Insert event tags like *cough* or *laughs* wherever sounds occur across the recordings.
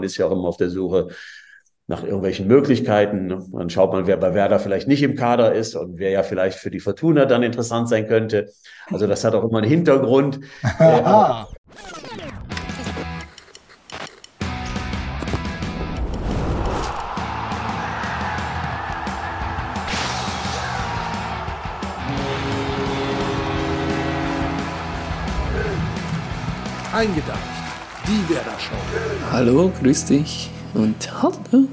Man ist ja auch immer auf der Suche nach irgendwelchen Möglichkeiten. Dann schaut man, wer bei Werder vielleicht nicht im Kader ist und wer ja vielleicht für die Fortuna dann interessant sein könnte. Also das hat auch immer einen Hintergrund. *laughs* äh, Eingedacht. Die Werder Show. Hallo, grüß dich und hallo.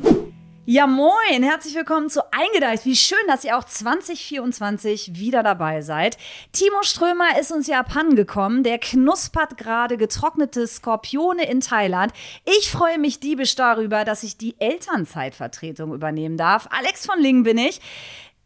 Ja, moin, herzlich willkommen zu Eingedeicht. Wie schön, dass ihr auch 2024 wieder dabei seid. Timo Strömer ist uns ja abhanden gekommen. Der knuspert gerade getrocknete Skorpione in Thailand. Ich freue mich diebisch darüber, dass ich die Elternzeitvertretung übernehmen darf. Alex von Lingen bin ich.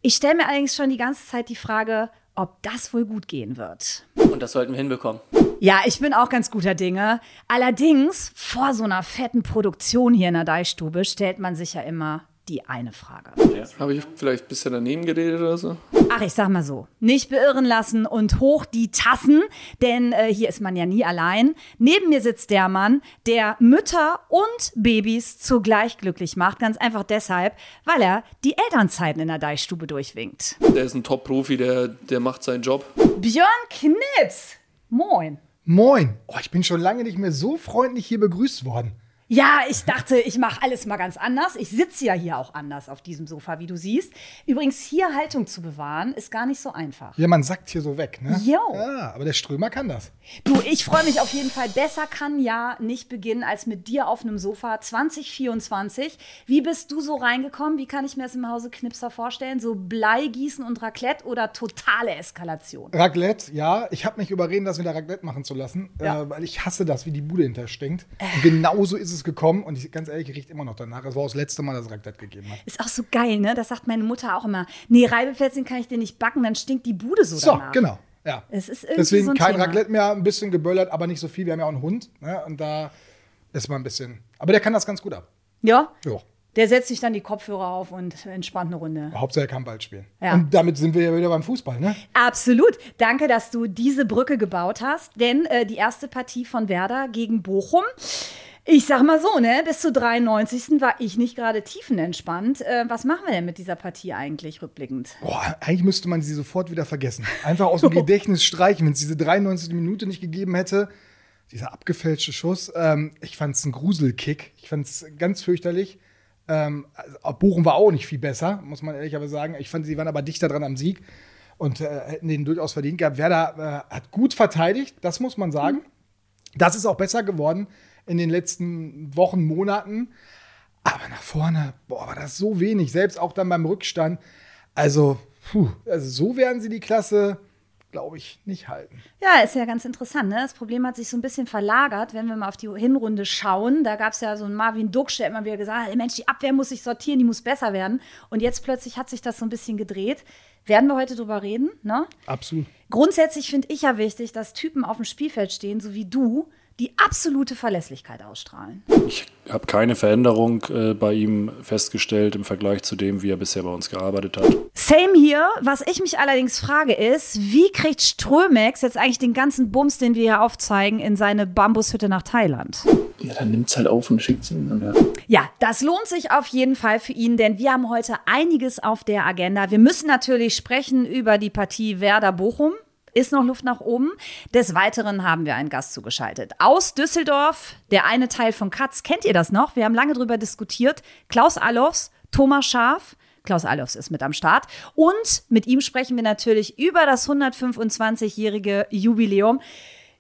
Ich stelle mir allerdings schon die ganze Zeit die Frage, ob das wohl gut gehen wird. Und das sollten wir hinbekommen. Ja, ich bin auch ganz guter Dinge. Allerdings, vor so einer fetten Produktion hier in der Deichstube stellt man sich ja immer die eine Frage. Ja. Habe ich vielleicht ein bisschen daneben geredet oder so? Ach, ich sag mal so, nicht beirren lassen und hoch die Tassen, denn äh, hier ist man ja nie allein. Neben mir sitzt der Mann, der Mütter und Babys zugleich glücklich macht. Ganz einfach deshalb, weil er die Elternzeiten in der Deichstube durchwinkt. Der ist ein Top-Profi, der, der macht seinen Job. Björn Knips, moin. Moin. Oh, ich bin schon lange nicht mehr so freundlich hier begrüßt worden. Ja, ich dachte, ich mache alles mal ganz anders. Ich sitze ja hier auch anders auf diesem Sofa, wie du siehst. Übrigens, hier Haltung zu bewahren, ist gar nicht so einfach. Ja, man sackt hier so weg, ne? Jo. Ja, aber der Strömer kann das. Du, ich freue mich auf jeden Fall. Besser kann ja nicht beginnen als mit dir auf einem Sofa 2024. Wie bist du so reingekommen? Wie kann ich mir das im Hause Knipser vorstellen? So Bleigießen und Raclette oder totale Eskalation? Raclette, ja. Ich habe mich überreden, das wieder Raclette machen zu lassen, Ja. äh, weil ich hasse das, wie die Bude hinterstinkt. Und genauso ist es gekommen und ich, ganz ehrlich, ich riecht immer noch danach. Es war das letzte Mal, dass es Raclette gegeben hat. Ist auch so geil, ne? Das sagt meine Mutter auch immer. Nee, Reibeplätzchen kann ich dir nicht backen, dann stinkt die Bude so, So, danach. genau. Ja. Es ist irgendwie Deswegen so ein kein Thema. Raclette mehr, ein bisschen geböllert, aber nicht so viel. Wir haben ja auch einen Hund. Ne? Und da ist man ein bisschen. Aber der kann das ganz gut ab. Ja? Ja. Der setzt sich dann die Kopfhörer auf und entspannt eine Runde. Hauptsache er kann bald spielen. Ja. Und damit sind wir ja wieder beim Fußball, ne? Absolut. Danke, dass du diese Brücke gebaut hast, denn äh, die erste Partie von Werder gegen Bochum. Ich sag mal so, ne, bis zur 93. war ich nicht gerade tiefenentspannt. Äh, was machen wir denn mit dieser Partie eigentlich rückblickend? Boah, eigentlich müsste man sie sofort wieder vergessen. Einfach aus dem *laughs* Gedächtnis streichen, wenn es diese 93. Minute nicht gegeben hätte. Dieser abgefälschte Schuss. Ähm, ich fand es ein Gruselkick. Ich fand es ganz fürchterlich. Ähm, also, Bochum war auch nicht viel besser, muss man ehrlich aber sagen. Ich fand, sie waren aber dichter dran am Sieg und äh, hätten den durchaus verdient gehabt. Werder äh, hat gut verteidigt, das muss man sagen. Das ist auch besser geworden in den letzten Wochen, Monaten. Aber nach vorne, boah, war das so wenig. Selbst auch dann beim Rückstand. Also, puh, also so werden sie die Klasse, glaube ich, nicht halten. Ja, ist ja ganz interessant. Ne? Das Problem hat sich so ein bisschen verlagert, wenn wir mal auf die Hinrunde schauen. Da gab es ja so einen Marvin Ducksch, der immer wieder gesagt hat, Mensch, die Abwehr muss sich sortieren, die muss besser werden. Und jetzt plötzlich hat sich das so ein bisschen gedreht. Werden wir heute drüber reden? Ne? Absolut. Grundsätzlich finde ich ja wichtig, dass Typen auf dem Spielfeld stehen, so wie du, die absolute Verlässlichkeit ausstrahlen. Ich habe keine Veränderung äh, bei ihm festgestellt im Vergleich zu dem, wie er bisher bei uns gearbeitet hat. Same hier. Was ich mich allerdings frage ist, wie kriegt Strömex jetzt eigentlich den ganzen Bums, den wir hier aufzeigen, in seine Bambushütte nach Thailand? Ja, dann nimmt's halt auf und schickt's ihm dann. Ja. Ja, das lohnt sich auf jeden Fall für ihn, denn wir haben heute einiges auf der Agenda. Wir müssen natürlich sprechen über die Partie Werder-Bochum. Ist noch Luft nach oben. Des Weiteren haben wir einen Gast zugeschaltet. Aus Düsseldorf, der eine Teil von Katz. Kennt ihr das noch? Wir haben lange drüber diskutiert. Klaus Allofs, Thomas Schaf. Klaus Allofs ist mit am Start. Und mit ihm sprechen wir natürlich über das 125-jährige Jubiläum.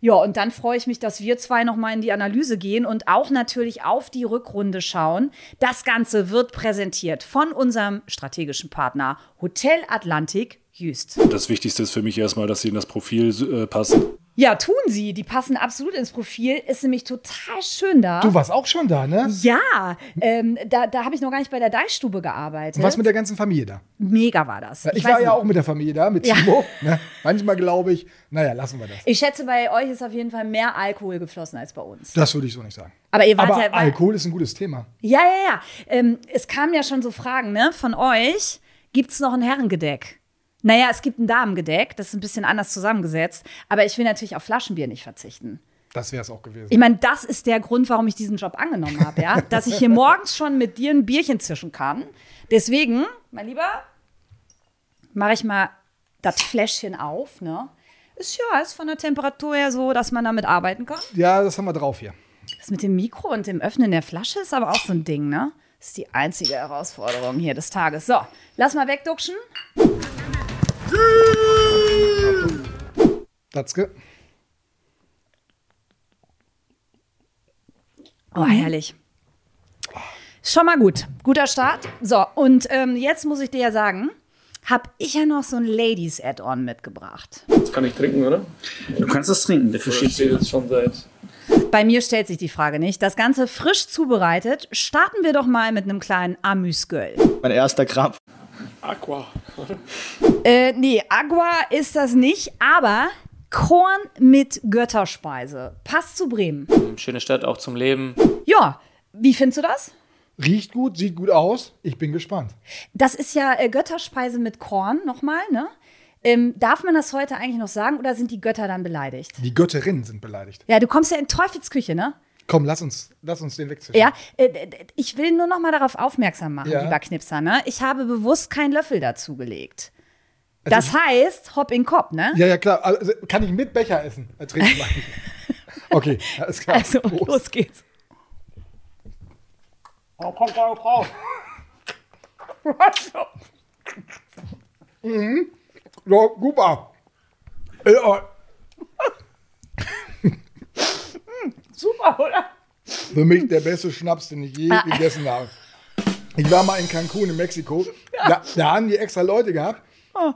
Ja, und dann freue ich mich, dass wir zwei nochmal in die Analyse gehen und auch natürlich auf die Rückrunde schauen. Das Ganze wird präsentiert von unserem strategischen Partner Hotel Atlantik Jüst. Das Wichtigste ist für mich erstmal, dass sie in das Profil äh, passen. Ja, tun sie. Die passen absolut ins Profil. Ist nämlich total schön da. Du warst auch schon da, ne? ja, ähm, da, da habe ich noch gar nicht bei der Deichstube gearbeitet. Und was mit der ganzen Familie da? Mega war das. Ich, weiß war ja nicht. auch mit der Familie da, mit Ja. Timo. *laughs* Ne? Manchmal glaube ich, naja, lassen wir das. Ich schätze, bei euch ist auf jeden Fall mehr Alkohol geflossen als bei uns. Das würde ich so nicht sagen. Aber ihr wart Aber ja. Alkohol ist ein gutes Thema. Ja, ja, ja. Ähm, es kamen ja schon so Fragen, ne? Von euch. Gibt es noch ein Herrengedeck? Naja, es gibt ein Damengedeck, das ist ein bisschen anders zusammengesetzt, aber ich will natürlich auf Flaschenbier nicht verzichten. Das wäre es auch gewesen. Ich meine, das ist der Grund, warum ich diesen Job angenommen habe, ja. *laughs* Dass ich hier morgens schon mit dir ein Bierchen zischen kann. Deswegen, mein Lieber, mache ich mal das Fläschchen auf, ne? Ist ja, ist von der Temperatur her so, dass man damit arbeiten kann. Ja, das haben wir drauf hier. Das mit dem Mikro und dem Öffnen der Flasche ist aber auch so ein Ding, ne? Das ist die einzige Herausforderung hier des Tages. So, lass mal wegduckschen. Datzke. Oh, herrlich. Schon mal gut. Guter Start. So, und ähm, jetzt muss ich dir ja sagen, habe ich ja noch so ein Ladies-Add-on mitgebracht. Das kann ich trinken, oder? Du kannst das trinken, dafür Das steht jetzt schon seit. Bei mir stellt sich die Frage nicht. Das Ganze frisch zubereitet. Starten wir doch mal mit einem kleinen Amüsgöl. mein erster Krampf. Aqua. Äh, nee, Agua ist das nicht, aber Korn mit Götterspeise. Passt zu Bremen. Schöne Stadt, auch zum Leben. Ja, wie findest du das? Riecht gut, sieht gut aus. Ich bin gespannt. Das ist ja äh, Götterspeise mit Korn nochmal, ne? Ähm, darf man das heute eigentlich noch sagen oder sind die Götter dann beleidigt? Die Götterinnen sind beleidigt. Ja, du kommst ja in Teufels Küche, ne? Komm, lass uns, lass uns den wegzischen. Ja, äh, ich will nur noch mal darauf aufmerksam machen, Ja. lieber Knipser, ne? Ich habe bewusst keinen Löffel dazugelegt. Also Das heißt, hopp in Kopf, ne? Ja, ja, klar. Also, kann ich mit Becher essen? Äh. *laughs* Okay, alles klar. Also, Prost. los geht's. Oh, komm, komm, komm. Mhm. So, super. Ja, Super, oder? für mich der beste Schnaps, den ich je Ah. gegessen habe. Ich war mal in Cancun in Mexiko. Da, da haben die extra Leute gehabt. Oh.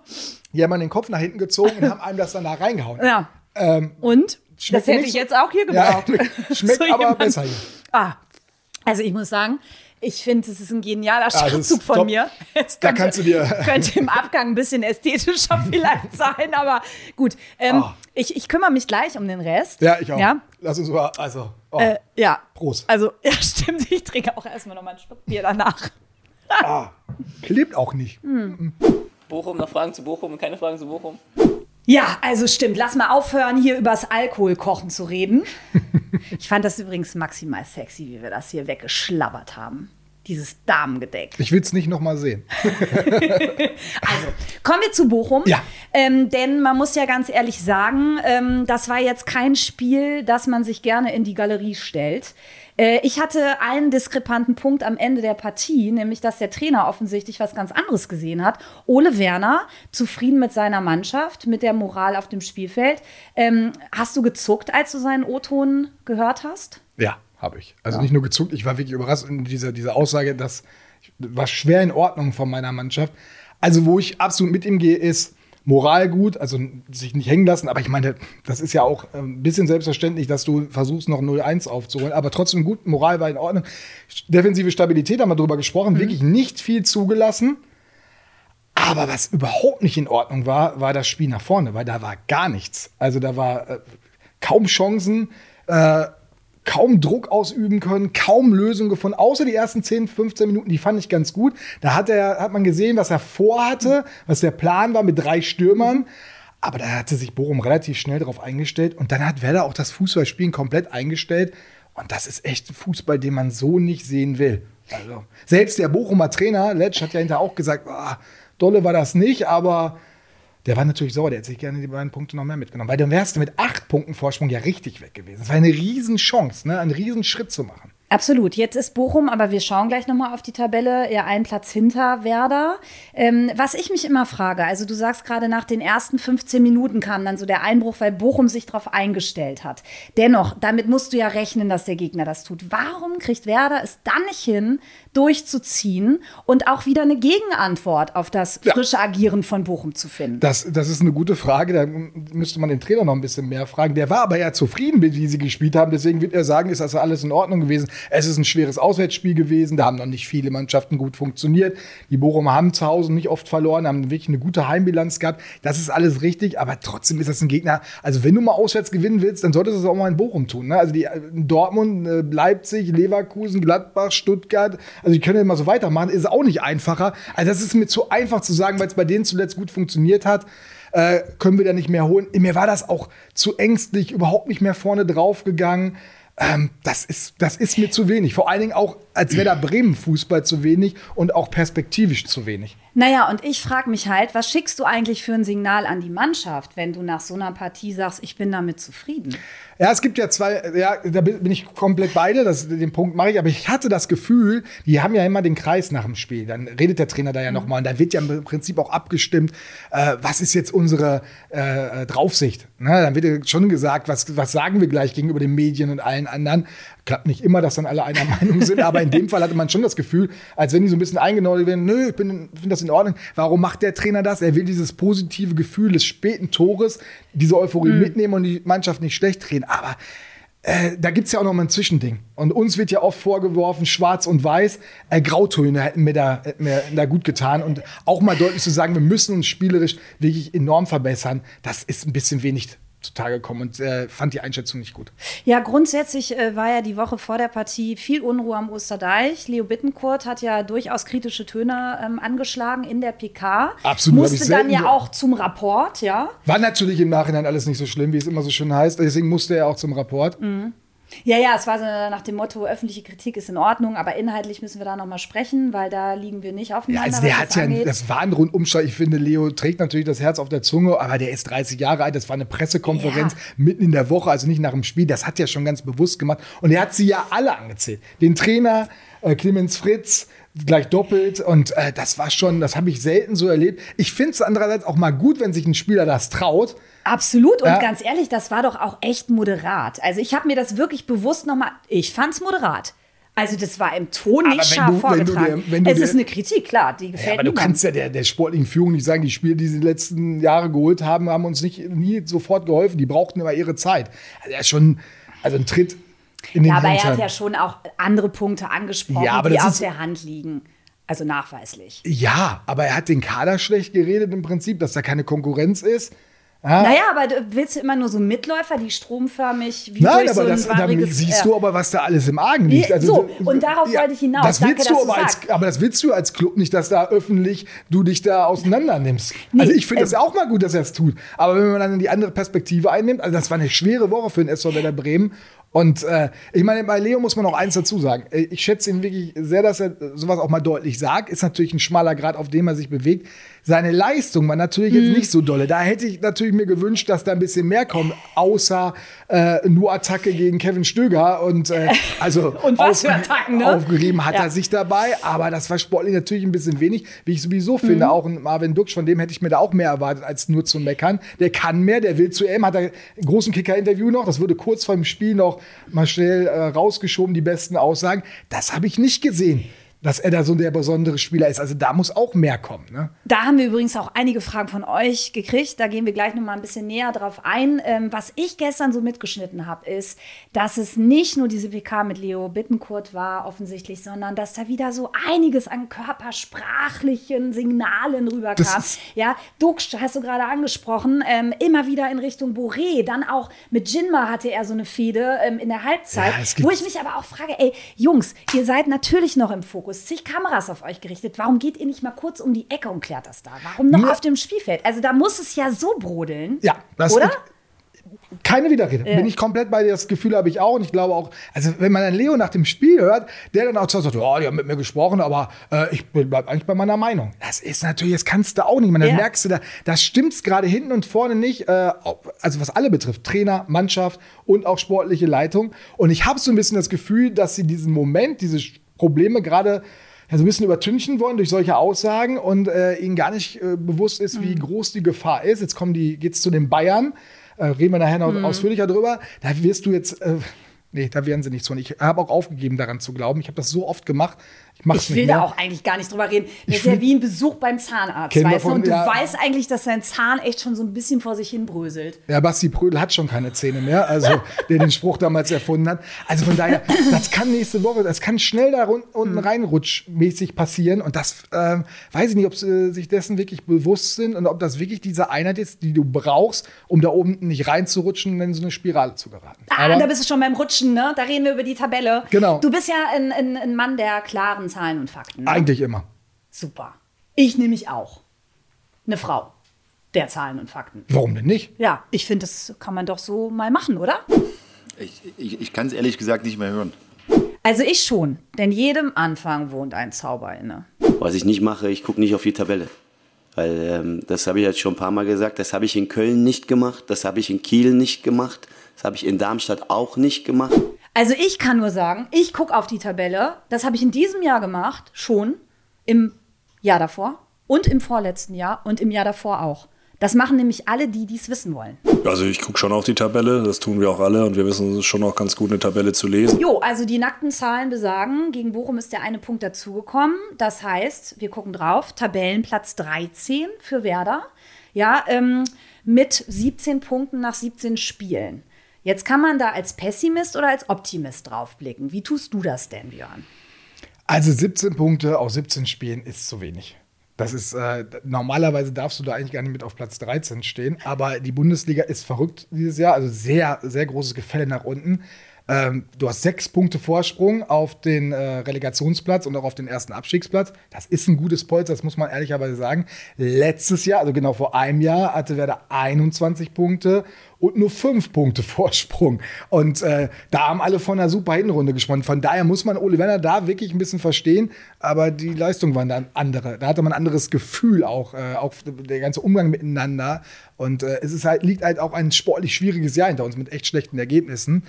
Die haben den Kopf nach hinten gezogen und haben einem das dann da reingehauen. Ja. Ähm, Und? Das hätte ich so- jetzt auch hier ja, gebraucht. *laughs* schmeckt *laughs* So aber jemand. besser hier. Ah, also ich muss sagen, ich finde, es ist ein genialer ist Schachzug von top. mir. Es Da kannst du dir- könnte im Abgang ein bisschen ästhetischer *laughs* vielleicht sein, aber gut. Ähm, Ah. ich, ich kümmere mich gleich um den Rest. Ja, ich auch. Ja, Lass uns mal, also, oh, äh, ja. Prost. Also, *laughs* ja, stimmt. Ich trinke auch erstmal noch mal einen Schluck Bier danach. Klebt auch nicht. Bochum, noch Fragen zu Bochum und keine Fragen zu Bochum. Ja, also stimmt. Lass mal aufhören, hier übers Alkoholkochen zu reden. *laughs* Ich fand das übrigens maximal sexy, wie wir das hier weggeschlabbert haben. Dieses Damengedeck. Ich will es nicht nochmal sehen. *laughs* Also, kommen wir zu Bochum. Ja. Ähm, denn man muss ja ganz ehrlich sagen, ähm, das war jetzt kein Spiel, das man sich gerne in die Galerie stellt. Äh, ich hatte einen diskrepanten Punkt am Ende der Partie, nämlich dass der Trainer offensichtlich was ganz anderes gesehen hat. Ole Werner, zufrieden mit seiner Mannschaft, mit der Moral auf dem Spielfeld. Ähm, hast du gezuckt, als du seinen O-Ton gehört hast? Ja, habe ich. Also nicht nur gezuckt, ich war wirklich überrascht in dieser, dieser Aussage, das war schwer in Ordnung von meiner Mannschaft. Also, wo ich absolut mit ihm gehe, ist Moral gut, also sich nicht hängen lassen. Aber ich meine, das ist ja auch ähm, ein bisschen selbstverständlich, dass du versuchst, noch 0-1 aufzuholen. Aber trotzdem gut, Moral war in Ordnung. Defensive Stabilität haben wir drüber gesprochen, wirklich nicht viel zugelassen. Aber was überhaupt nicht in Ordnung war, war das Spiel nach vorne, weil da war gar nichts. Also da war äh, kaum Chancen, äh, kaum Druck ausüben können, kaum Lösungen gefunden, außer die ersten 10, 15 Minuten, die fand ich ganz gut. Da hat, er, hat man gesehen, was er vorhatte, was der Plan war mit drei Stürmern. Aber da hatte sich Bochum relativ schnell darauf eingestellt und dann hat Werder auch das Fußballspielen komplett eingestellt. Und das ist echt Fußball, den man so nicht sehen will. Also, selbst der Bochumer Trainer, Letsch, hat ja hinterher auch gesagt, ah, dolle war das nicht, aber der war natürlich sauer, der hätte sich gerne die beiden Punkte noch mehr mitgenommen. Weil dann wärst du mit acht Punkten Vorsprung ja richtig weg gewesen. Das war eine Riesenchance, ne? einen Riesenschritt zu machen. Absolut. Jetzt ist Bochum, aber wir schauen gleich nochmal auf die Tabelle, ja einen Platz hinter Werder. Ähm, was ich mich immer frage, also du sagst gerade nach den ersten 15 Minuten kam dann so der Einbruch, weil Bochum sich darauf eingestellt hat. Dennoch, damit musst du ja rechnen, dass der Gegner das tut. Warum kriegt Werder es dann nicht hin, durchzuziehen und auch wieder eine Gegenantwort auf das frische Agieren von Bochum zu finden? Das, das ist eine gute Frage. Da müsste man den Trainer noch ein bisschen mehr fragen. Der war aber ja zufrieden, mit wie sie gespielt haben. Deswegen wird er sagen, ist das alles in Ordnung gewesen. Es ist ein schweres Auswärtsspiel gewesen. Da haben noch nicht viele Mannschaften gut funktioniert. Die Bochumer haben zu Hause nicht oft verloren, haben wirklich eine gute Heimbilanz gehabt. Das ist alles richtig. Aber trotzdem ist das ein Gegner. Also wenn du mal auswärts gewinnen willst, dann solltest du es auch mal in Bochum tun. Ne? Also die Dortmund, äh, Leipzig, Leverkusen, Gladbach, Stuttgart. Also können ja immer so weitermachen. Ist auch nicht einfacher. Also das ist mir zu einfach zu sagen, weil es bei denen zuletzt gut funktioniert hat. Äh, können wir da nicht mehr holen? Mir war das auch zu ängstlich, überhaupt nicht mehr vorne drauf gegangen. Ähm, das, ist, das ist mir zu wenig. Vor allen Dingen auch, als wäre da Bremen Fußball zu wenig und auch perspektivisch zu wenig. Naja, und ich frage mich halt, was schickst du eigentlich für ein Signal an die Mannschaft, wenn du nach so einer Partie sagst, ich bin damit zufrieden? Ja, es gibt ja zwei, ja, da bin ich komplett beide, das, den Punkt mache ich, aber ich hatte das Gefühl, die haben ja immer den Kreis nach dem Spiel. Dann redet der Trainer da ja mhm. nochmal und da wird ja im Prinzip auch abgestimmt, äh, was ist jetzt unsere äh, Draufsicht. Ne? Dann wird ja schon gesagt, was, was sagen wir gleich gegenüber den Medien und allen anderen. Klappt nicht immer, dass dann alle einer *laughs* Meinung sind, aber in dem Fall hatte man schon das Gefühl, als wenn die so ein bisschen eingenordet werden, nö, ich finde das in Ordnung. Warum macht der Trainer das? Er will dieses positive Gefühl des späten Tores, diese Euphorie mhm. mitnehmen und die Mannschaft nicht schlecht drehen. Aber äh, da gibt es ja auch noch mal ein Zwischending. Und uns wird ja oft vorgeworfen, schwarz und weiß. Äh, Grautöne hätten mir, da, hätten mir da gut getan. Und auch mal deutlich zu sagen, wir müssen uns spielerisch wirklich enorm verbessern, das ist ein bisschen wenig zutage kommen und äh, fand die Einschätzung nicht gut. Ja, grundsätzlich äh, war ja die Woche vor der Partie viel Unruhe am Osterdeich. Leo Bittencourt hat ja durchaus kritische Töne ähm, angeschlagen in der PK. Absolut. Musste dann ja auch zum Rapport, ja. War natürlich im Nachhinein alles nicht so schlimm, wie es immer so schön heißt. Deswegen musste er auch zum Rapport. Mhm. Ja, ja, es war so nach dem Motto, öffentliche Kritik ist in Ordnung, aber inhaltlich müssen wir da nochmal sprechen, weil da liegen wir nicht aufeinander. Ja, also der hat ja, angeht. das war ein Rundumschlag. Ich finde, Leo trägt natürlich das Herz auf der Zunge, aber der ist 30 Jahre alt. Das war eine Pressekonferenz ja. mitten in der Woche, also nicht nach dem Spiel. Das hat er schon ganz bewusst gemacht. Und er hat sie ja alle angezählt. Den Trainer, äh, Clemens Fritz, gleich doppelt. Und äh, das war schon, das habe ich selten so erlebt. Ich finde es andererseits auch mal gut, wenn sich ein Spieler das traut. Absolut. Und ja. ganz ehrlich, das war doch auch echt moderat. Also ich habe mir das wirklich bewusst nochmal, ich fand es moderat. Also das war im Ton nicht scharf du, vorgetragen. Es ist eine Kritik, klar, die gefällt ja, Aber du kannst ja der, der sportlichen Führung nicht sagen, die Spiele, die sie die letzten Jahre geholt haben, haben uns nicht nie sofort geholfen. Die brauchten immer ihre Zeit. Also er ist schon, also ein Tritt in den Ja, aber Hintern. er hat ja schon auch andere Punkte angesprochen, ja, die auf der Hand liegen. Also nachweislich. Ja, aber er hat den Kader schlecht geredet im Prinzip, dass da keine Konkurrenz ist. Ah. Naja, aber willst du immer nur so Mitläufer, die stromförmig wie Nein, aber so das, siehst äh, du aber, was da alles im Argen liegt. Also, so, und darauf ja, wollte ich hinaus. Das willst Danke, du aber, als, aber das willst du als Club nicht, dass da öffentlich du dich da auseinander nimmst. Nee, also ich finde äh, das auch mal gut, dass er es tut. Aber wenn man dann die andere Perspektive einnimmt, also das war eine schwere Woche für den SV Werder Bremen. Und äh, ich meine, bei Leo muss man noch eins dazu sagen. Ich schätze ihn wirklich sehr, dass er sowas auch mal deutlich sagt. Ist natürlich ein schmaler Grad, auf dem er sich bewegt. Seine Leistung war natürlich mhm. jetzt nicht so dolle. Da hätte ich natürlich mir gewünscht, dass da ein bisschen mehr kommt, außer äh, nur Attacke gegen Kevin Stöger. Und äh, *laughs* also und was für Attacken, ne? aufgerieben hat ja. er sich dabei. Aber das war sportlich natürlich ein bisschen wenig, wie ich sowieso mhm. finde. Auch ein Marvin Duksch, von dem hätte ich mir da auch mehr erwartet, als nur zu meckern. Der kann mehr, der will zu M, hat er einen großen Kicker-Interview noch. Das wurde kurz vor dem Spiel noch mal schnell äh, rausgeschoben, die besten Aussagen. Das habe ich nicht gesehen dass er da so der besondere Spieler ist. Also da muss auch mehr kommen. Ne? Da haben wir übrigens auch einige Fragen von euch gekriegt. Da gehen wir gleich noch mal ein bisschen näher drauf ein. Ähm, was ich gestern so mitgeschnitten habe, ist, dass es nicht nur diese PK mit Leo Bittenkurt war, offensichtlich, sondern dass da wieder so einiges an körpersprachlichen Signalen rüberkam. Ja, Dux hast du gerade angesprochen, ähm, immer wieder in Richtung Boré. Dann auch mit Jinma hatte er so eine Fehde ähm, in der Halbzeit, ja, wo ich mich aber auch frage, ey, Jungs, ihr seid natürlich noch im Fokus Fokus, zig Kameras auf euch gerichtet. Warum geht ihr nicht mal kurz um die Ecke und klärt das da? Warum noch ja. auf dem Spielfeld? Also da muss es ja so brodeln. Ja, das oder? Keine Widerrede. Ja. Bin ich komplett bei dir. Das Gefühl habe ich auch. Und ich glaube auch, also wenn man dann Leo nach dem Spiel hört, der dann auch sagt, oh, die haben mit mir gesprochen, aber äh, ich bleibe eigentlich bei meiner Meinung. Das ist natürlich, das kannst du auch nicht. Man, dann ja. merkst du, da, das stimmt gerade hinten und vorne nicht. Äh, also was alle betrifft. Trainer, Mannschaft und auch sportliche Leitung. Und ich habe so ein bisschen das Gefühl, dass sie diesen Moment, diese Probleme gerade ja, so ein bisschen übertünchen wollen durch solche Aussagen und äh, ihnen gar nicht äh, bewusst ist, wie mhm. groß die Gefahr ist. Jetzt kommen die, geht's zu den Bayern. Äh, reden wir nachher noch mhm. ausführlicher drüber. Da wirst du jetzt, äh, nee, da werden sie nichts von. Ich habe auch aufgegeben, daran zu glauben. Ich habe das so oft gemacht. Ich, ich will da auch eigentlich gar nicht drüber reden. Das ist ja wie ein Besuch beim Zahnarzt, weißt du? Und du ja, weißt eigentlich, dass dein Zahn echt schon so ein bisschen vor sich hin bröselt. Ja, Basti Prödel hat schon keine Zähne mehr, also *laughs* der den Spruch damals erfunden hat. Also von daher, das kann nächste Woche, das kann schnell da unten mhm. reinrutschmäßig passieren. Und das äh, weiß ich nicht, ob sie sich dessen wirklich bewusst sind und ob das wirklich diese Einheit ist, die du brauchst, um da oben nicht reinzurutschen und in so eine Spirale zu geraten. Ah, Aber da bist du schon beim Rutschen, ne? Da reden wir über die Tabelle. Genau. Du bist ja ein, ein, ein Mann der klaren klaren Zahlen und Fakten. Ne? Eigentlich immer. Super. Ich nehme mich auch. Eine Frau. der Zahlen und Fakten. Warum denn nicht? Ja, ich finde, das kann man doch so mal machen, oder? Ich, ich, ich kann es ehrlich gesagt nicht mehr hören. Also ich schon, denn jedem Anfang wohnt ein Zauber inne. Was ich nicht mache, ich gucke nicht auf die Tabelle. Weil ähm, das habe ich jetzt schon ein paar Mal gesagt, das habe ich in Köln nicht gemacht, das habe ich in Kiel nicht gemacht, das habe ich in Darmstadt auch nicht gemacht. Also ich kann nur sagen, ich gucke auf die Tabelle. Das habe ich in diesem Jahr gemacht, schon im Jahr davor und im vorletzten Jahr und im Jahr davor auch. Das machen nämlich alle, die dies wissen wollen. Also ich gucke schon auf die Tabelle, das tun wir auch alle und wir wissen es schon auch ganz gut, eine Tabelle zu lesen. Jo, also die nackten Zahlen besagen, gegen Bochum ist der eine Punkt dazugekommen. Das heißt, wir gucken drauf, Tabellenplatz 13 für Werder. Ja, ähm, mit 17 Punkten nach 17 Spielen. Jetzt kann man da als Pessimist oder als Optimist draufblicken. Wie tust du das denn, Björn? Also 17 Punkte aus 17 Spielen ist zu wenig. Das ist, äh, normalerweise darfst du da eigentlich gar nicht mit auf Platz 13 stehen, aber die Bundesliga ist verrückt dieses Jahr, also sehr, sehr großes Gefälle nach unten. Ähm, du hast sechs Punkte Vorsprung auf den äh, Relegationsplatz und auch auf den ersten Abstiegsplatz. Das ist ein gutes Polster, das muss man ehrlicherweise sagen. Letztes Jahr, also genau vor einem Jahr, hatte Werder 21 Punkte und nur fünf Punkte *laughs* Vorsprung. Und äh, da haben alle von einer super Hinrunde gesprochen. Von daher muss man Ole Werner da wirklich ein bisschen verstehen, aber die Leistung waren dann andere. Da hatte man ein anderes Gefühl auch, äh, auch der ganze Umgang miteinander. Und äh, es ist halt, liegt halt auch ein sportlich schwieriges Jahr hinter uns mit echt schlechten Ergebnissen.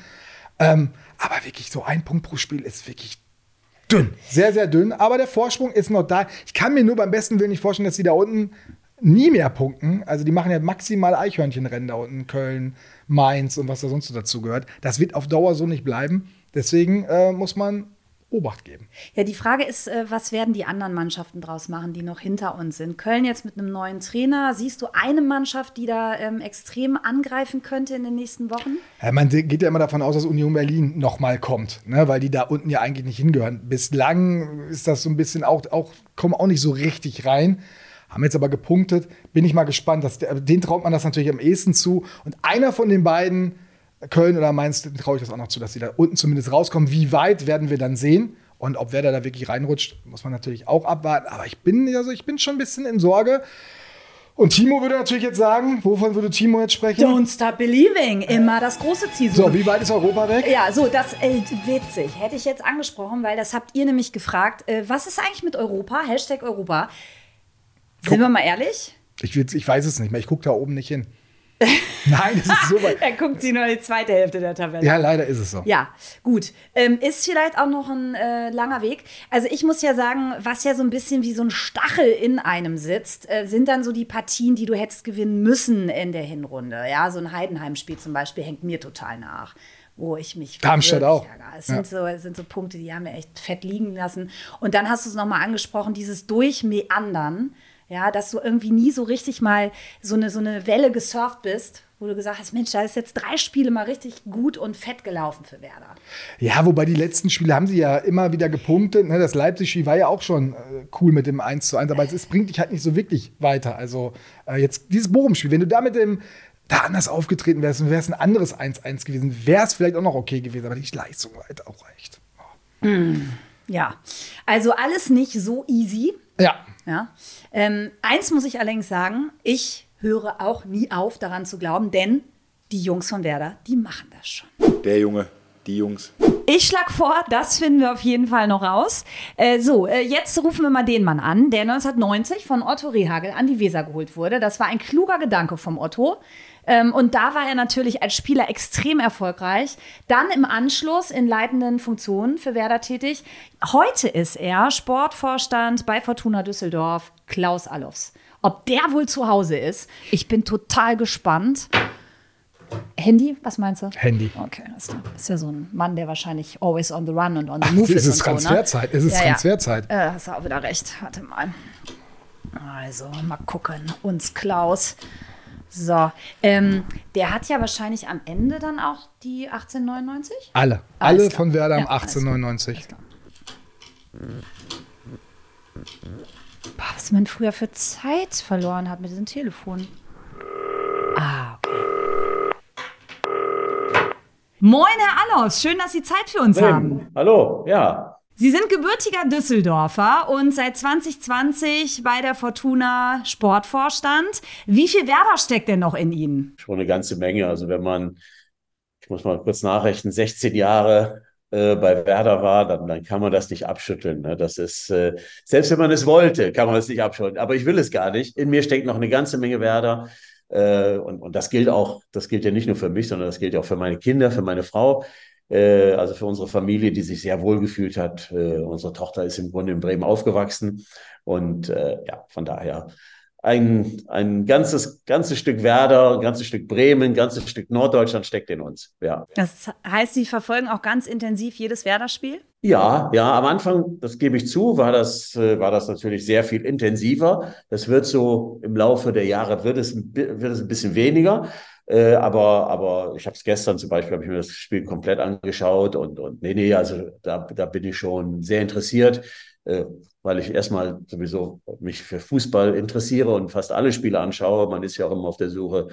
Ähm, aber wirklich so ein Punkt pro Spiel ist wirklich dünn. Sehr, sehr dünn. Aber der Vorsprung ist noch da. Ich kann mir nur beim besten Willen nicht vorstellen, dass die da unten nie mehr punkten. Also die machen ja maximal Eichhörnchenrennen da unten. Köln, Mainz und was da sonst so dazu gehört. Das wird auf Dauer so nicht bleiben. Deswegen äh, muss man Obacht geben. Ja, die Frage ist, äh, was werden die anderen Mannschaften draus machen, die noch hinter uns sind? Köln jetzt mit einem neuen Trainer. Siehst du eine Mannschaft, die da ähm, extrem angreifen könnte in den nächsten Wochen? Ja, man geht ja immer davon aus, dass Union Berlin nochmal kommt, ne? weil die da unten ja eigentlich nicht hingehören. Bislang ist das so ein bisschen auch, auch kommen auch nicht so richtig rein. Haben jetzt aber gepunktet. Bin ich mal gespannt. Dass der, den traut man das natürlich am ehesten zu. Und einer von den beiden Köln oder Mainz traue ich das auch noch zu, dass sie da unten zumindest rauskommen. Wie weit werden wir dann sehen? Und ob Werder da wirklich reinrutscht, muss man natürlich auch abwarten. Aber ich bin, also ich bin schon ein bisschen in Sorge. Und Timo würde natürlich jetzt sagen, wovon würde Timo jetzt sprechen? Don't stop believing, immer das große Ziel. So, wie weit ist Europa weg? Ja, so, das äh, witzig. Hätte ich jetzt angesprochen, weil das habt ihr nämlich gefragt. Äh, was ist eigentlich mit Europa? Hashtag Europa. Sind wir mal ehrlich? Ich, ich weiß es nicht mehr. Ich gucke da oben nicht hin. *laughs* Nein, es ist so weit. Er guckt sie nur die zweite Hälfte der Tabelle. Ja, leider ist es so. Ja, gut. Ähm, ist vielleicht auch noch ein äh, langer Weg. Also ich muss ja sagen, was ja so ein bisschen wie so ein Stachel in einem sitzt, äh, sind dann so die Partien, die du hättest gewinnen müssen in der Hinrunde. Ja, so ein Heidenheim-Spiel zum Beispiel hängt mir total nach. Wo ich mich Darmstadt auch. ärgere. Es sind, so, es sind so Punkte, die haben mir echt fett liegen lassen. Und dann hast du es nochmal angesprochen, dieses Durchmeandern, ja, dass du irgendwie nie so richtig mal so eine, so eine Welle gesurft bist, wo du gesagt hast, Mensch, da ist jetzt drei Spiele mal richtig gut und fett gelaufen für Werder. Ja, wobei die letzten Spiele haben sie ja immer wieder gepunktet. Ne? Das Leipzig-Spiel war ja auch schon äh, cool mit dem 1 zu 1, aber es bringt dich halt nicht so wirklich weiter. Also äh, jetzt dieses Bochum-Spiel, wenn du da mit dem da anders aufgetreten wärst und wäre es ein anderes 1-1 gewesen, wäre es vielleicht auch noch okay gewesen, aber die Leistung war halt auch echt. Ja, also alles nicht so easy. Ja, Ja. Ähm, eins muss ich allerdings sagen, ich höre auch nie auf, daran zu glauben, denn die Jungs von Werder, die machen das schon. Der Junge, die Jungs. Ich schlage vor, das finden wir auf jeden Fall noch raus. Äh, so, äh, jetzt rufen wir mal den Mann an, der 1990 von Otto Rehagel an die Weser geholt wurde. Das war ein kluger Gedanke vom Otto. Ähm, und da war er natürlich als Spieler extrem erfolgreich. Dann im Anschluss in leitenden Funktionen für Werder tätig. Heute ist er Sportvorstand bei Fortuna Düsseldorf, Klaus Allofs. Ob der wohl zu Hause ist, ich bin total gespannt. Handy, was meinst du? Handy. Okay, ist, ist ja so ein Mann, der wahrscheinlich always on the run und on the move es ist. ist und so, Transferzeit. Ne? Es ist Ja, ja. Transferzeit. Äh, hast du auch wieder recht. Warte mal. Also, mal gucken. Uns Klaus. So, ähm, der hat ja wahrscheinlich am Ende dann auch die 1899? Alle. Alles Alle klar. von Werder am Ja, alles 1899. Boah, was man früher für Zeit verloren hat mit diesem Telefon. Ah, okay. Moin, Herr Allos. Schön, dass Sie Zeit für uns haben. Hallo, ja. Sie sind gebürtiger Düsseldorfer und seit 2020 bei der Fortuna Sportvorstand. Wie viel Werder steckt denn noch in Ihnen? Schon eine ganze Menge. Also wenn man, ich muss mal kurz nachrechnen, 16 Jahre äh, bei Werder war, dann, dann kann man das nicht abschütteln. Ne? Das ist, äh, selbst wenn man es wollte, kann man es nicht abschütteln. Aber ich will es gar nicht. In mir steckt noch eine ganze Menge Werder. Äh, und, und das gilt auch, das gilt ja nicht nur für mich, sondern das gilt auch für meine Kinder, für meine Frau äh, also für unsere Familie, die sich sehr wohl gefühlt hat. Äh, unsere Tochter ist im Grunde in Bremen aufgewachsen und äh, ja, von daher ein, ein ganzes, ganzes Stück Werder, ein ganzes Stück Bremen, ein ganzes Stück Norddeutschland steckt in uns. Ja. Das heißt, Sie verfolgen auch ganz intensiv jedes Werder-Spiel? Ja, ja, am Anfang, das gebe ich zu, war das, war das natürlich sehr viel intensiver. Das wird so im Laufe der Jahre, wird es, wird es ein bisschen weniger. Äh, aber, aber ich habe es gestern zum Beispiel, habe ich mir das Spiel komplett angeschaut und, und nee, nee, also da, da bin ich schon sehr interessiert, äh, weil ich erstmal sowieso mich für Fußball interessiere und fast alle Spiele anschaue. Man ist ja auch immer auf der Suche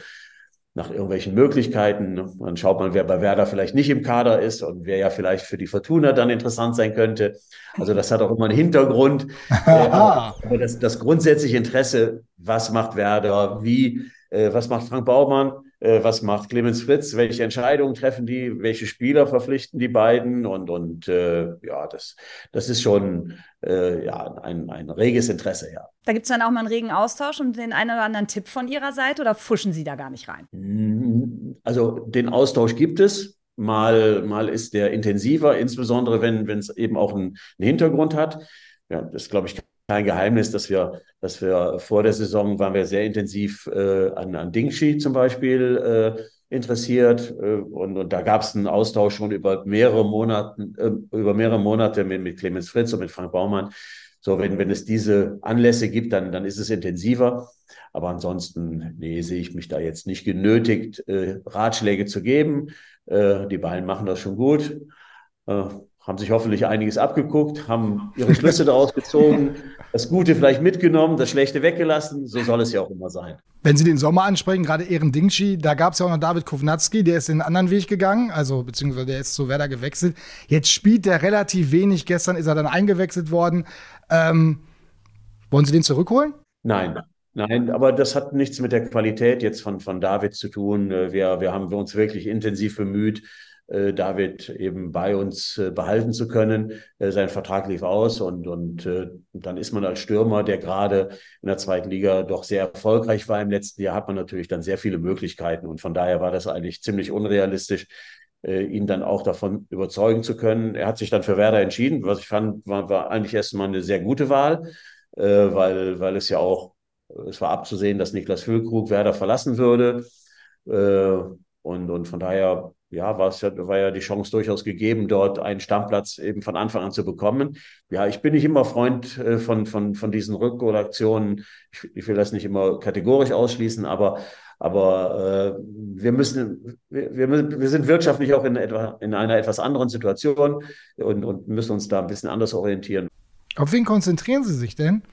nach irgendwelchen Möglichkeiten. Ne? Dann schaut man, wer bei Werder vielleicht nicht im Kader ist und wer ja vielleicht für die Fortuna dann interessant sein könnte. Also das hat auch immer einen Hintergrund. *laughs* äh, aber das, das grundsätzliche Interesse, was macht Werder, wie, äh, was macht Frank Baumann, was macht Clemens Fritz, welche Entscheidungen treffen die, welche Spieler verpflichten die beiden und, und äh, ja, das, das ist schon äh, ja, ein, ein reges Interesse, ja. Da gibt es dann auch mal einen regen Austausch und den einen oder anderen Tipp von Ihrer Seite oder fuschen Sie da gar nicht rein? Mm, also den Austausch gibt es. Mal, mal ist der intensiver, insbesondere wenn es eben auch einen, einen Hintergrund hat. Ja, das glaube ich kein Geheimnis, dass wir, dass wir vor der Saison waren wir sehr intensiv äh, an, an Dingshi zum Beispiel äh, interessiert äh, und, und da gab es einen Austausch schon über mehrere Monate, äh, über mehrere Monate mit, mit Clemens Fritz und mit Frank Baumann. So, wenn, wenn es diese Anlässe gibt, dann, dann ist es intensiver. Aber ansonsten, nee, sehe ich mich da jetzt nicht genötigt, äh, Ratschläge zu geben. Äh, die beiden machen das schon gut. Äh, haben sich hoffentlich einiges abgeguckt, haben ihre Schlüsse daraus gezogen, das Gute vielleicht mitgenommen, das Schlechte weggelassen. So soll es ja auch immer sein. Wenn Sie den Sommer ansprechen, gerade Ehren Dingshi, da gab es ja auch noch David Kovnatski, der ist den anderen Weg gegangen, also beziehungsweise der ist zu Werder gewechselt. Jetzt spielt der relativ wenig. Gestern ist er dann eingewechselt worden. Ähm, wollen Sie den zurückholen? Nein, Nein, aber das hat nichts mit der Qualität jetzt von, von David zu tun. Wir, wir haben uns wirklich intensiv bemüht, äh, David eben bei uns äh, behalten zu können. Äh, sein Vertrag lief aus und, und dann ist man als Stürmer, der gerade in der zweiten Liga doch sehr erfolgreich war im letzten Jahr, hat man natürlich dann sehr viele Möglichkeiten und von daher war das eigentlich ziemlich unrealistisch, ihn dann auch davon überzeugen zu können. Er hat sich dann für Werder entschieden, was ich fand, war, war eigentlich erstmal eine sehr gute Wahl, weil, weil es ja auch, es war abzusehen, dass Niklas Füllkrug Werder verlassen würde. Und, und von daher ja, war es ja, war ja die Chance durchaus gegeben, dort einen Stammplatz eben von Anfang an zu bekommen. Ja, ich bin nicht immer Freund äh, von, von, von diesen Rückholaktionen. Ich, ich will das nicht immer kategorisch ausschließen, aber, aber äh, wir müssen, wir, wir, wir sind wirtschaftlich auch in, etwa, in einer etwas anderen Situation und, und müssen uns da ein bisschen anders orientieren. Auf wen konzentrieren Sie sich denn?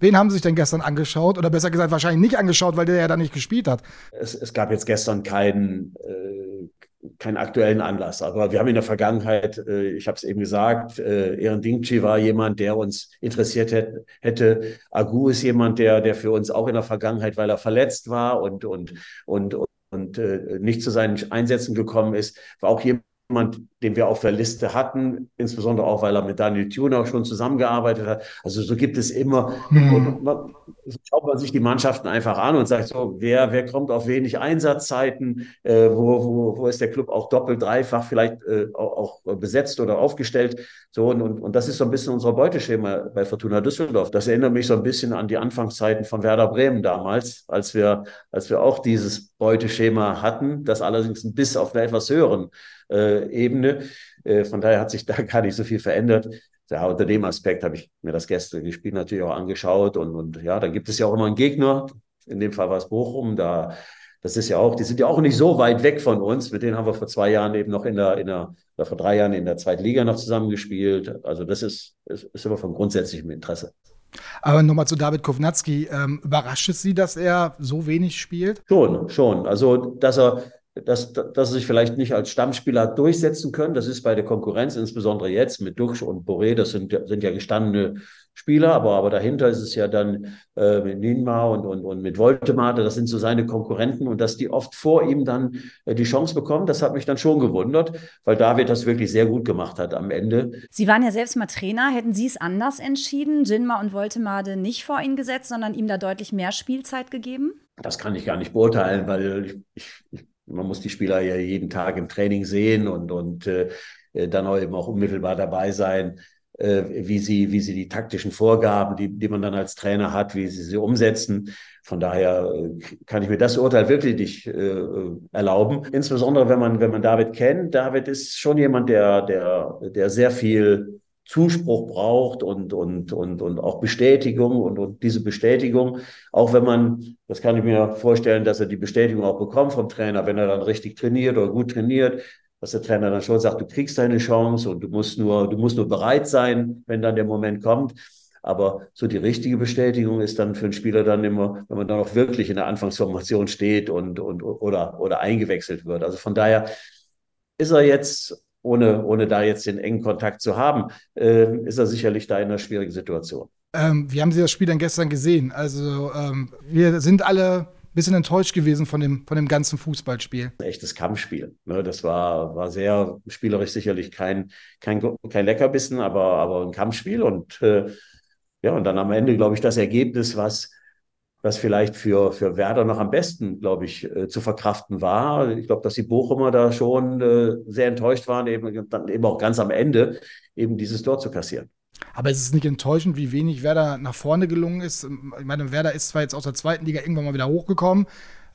Wen haben Sie sich denn gestern angeschaut? Oder besser gesagt, wahrscheinlich nicht angeschaut, weil der ja da nicht gespielt hat. Es, es gab jetzt gestern keinen, äh, keinen aktuellen Anlass. Aber wir haben in der Vergangenheit, äh, ich habe es eben gesagt, äh, Ehren Dingchi war jemand, der uns interessiert hätte. hätte. Agu ist jemand, der, der für uns auch in der Vergangenheit, weil er verletzt war und, und, und, und äh, nicht zu seinen Einsätzen gekommen ist, war auch jemand, jemand, den wir auf der Liste hatten, insbesondere auch, weil er mit Daniel Thune auch schon zusammengearbeitet hat. Also so gibt es immer, mhm. man, so schaut man sich die Mannschaften einfach an und sagt so, wer, wer kommt auf wenig Einsatzzeiten, äh, wo, wo, wo ist der Club auch doppelt, dreifach vielleicht äh, auch, auch, besetzt oder aufgestellt. So, und, und, und das ist so ein bisschen unser Beuteschema bei Fortuna Düsseldorf. Das erinnert mich so ein bisschen an die Anfangszeiten von Werder Bremen damals, als wir, als wir auch dieses Beuteschema hatten, das allerdings ein bisschen auf einer etwas höheren Ebene. Äh, von daher hat sich da *laughs* gar nicht so viel verändert. Ja, unter dem Aspekt habe ich mir das gestrige Spiel natürlich auch angeschaut und, und ja, da gibt es ja auch immer einen Gegner. In dem Fall war es Bochum. Da, das ist ja auch, die sind ja auch nicht so weit weg von uns. Mit denen haben wir vor zwei Jahren eben noch in der, in der, oder vor drei Jahren in der zweiten Liga noch zusammengespielt. Also das ist, ist, ist immer von grundsätzlichem Interesse. Aber nochmal zu David Kovnatski. Ähm, überrascht es Sie, dass er so wenig spielt? Schon, schon. Also, dass er, dass, dass er sich vielleicht nicht als Stammspieler durchsetzen können. Das ist bei der Konkurrenz, insbesondere jetzt mit Duxch und Boré, das sind, sind ja gestandene Spieler, aber, aber dahinter ist es ja dann äh, mit Ninma und, und, und mit Voltemate, das sind so seine Konkurrenten und dass die oft vor ihm dann äh, die Chance bekommen, das hat mich dann schon gewundert, weil David das wirklich sehr gut gemacht hat am Ende. Sie waren ja selbst mal Trainer, hätten Sie es anders entschieden, Jinma und Voltemade nicht vor ihn gesetzt, sondern ihm da deutlich mehr Spielzeit gegeben? Das kann ich gar nicht beurteilen, weil ich, ich, man muss die Spieler ja jeden Tag im Training sehen und, und äh, dann auch eben auch unmittelbar dabei sein äh, wie sie, wie sie die taktischen Vorgaben, die, die man dann als Trainer hat, wie sie sie umsetzen. Von daher äh, kann ich mir das Urteil wirklich nicht äh, erlauben. Insbesondere wenn man, wenn man David kennt. David ist schon jemand, der, der, der sehr viel Zuspruch braucht und, und, und, und auch Bestätigung und, und diese Bestätigung, auch wenn man, das kann ich mir vorstellen, dass er die Bestätigung auch bekommt vom Trainer, wenn er dann richtig trainiert oder gut trainiert, dass der Trainer dann schon sagt, du kriegst deine Chance und du musst nur, du musst nur bereit sein, wenn dann der Moment kommt. Aber so die richtige Bestätigung ist dann für einen Spieler dann immer, wenn man dann auch wirklich in der Anfangsformation steht und, und oder, oder eingewechselt wird. Also von daher ist er jetzt, ohne, ohne da jetzt den engen Kontakt zu haben, äh, ist er sicherlich da in einer schwierigen Situation. Ähm, wie haben Sie das Spiel dann gestern gesehen? Also ähm, wir sind alle bisschen enttäuscht gewesen von dem, von dem ganzen Fußballspiel. Ein echtes Kampfspiel. Ne? Das war, war sehr spielerisch sicherlich kein, kein, kein Leckerbissen, aber, aber ein Kampfspiel. Und äh, ja, und dann am Ende, glaube ich, das Ergebnis, was, was vielleicht für, für Werder noch am besten, glaube ich, äh, zu verkraften war. Ich glaube, dass die Bochumer da schon äh, sehr enttäuscht waren, eben, dann eben auch ganz am Ende eben dieses Tor zu kassieren. Aber es ist nicht enttäuschend, wie wenig Werder nach vorne gelungen ist. Ich meine, Werder ist zwar jetzt aus der zweiten Liga irgendwann mal wieder hochgekommen.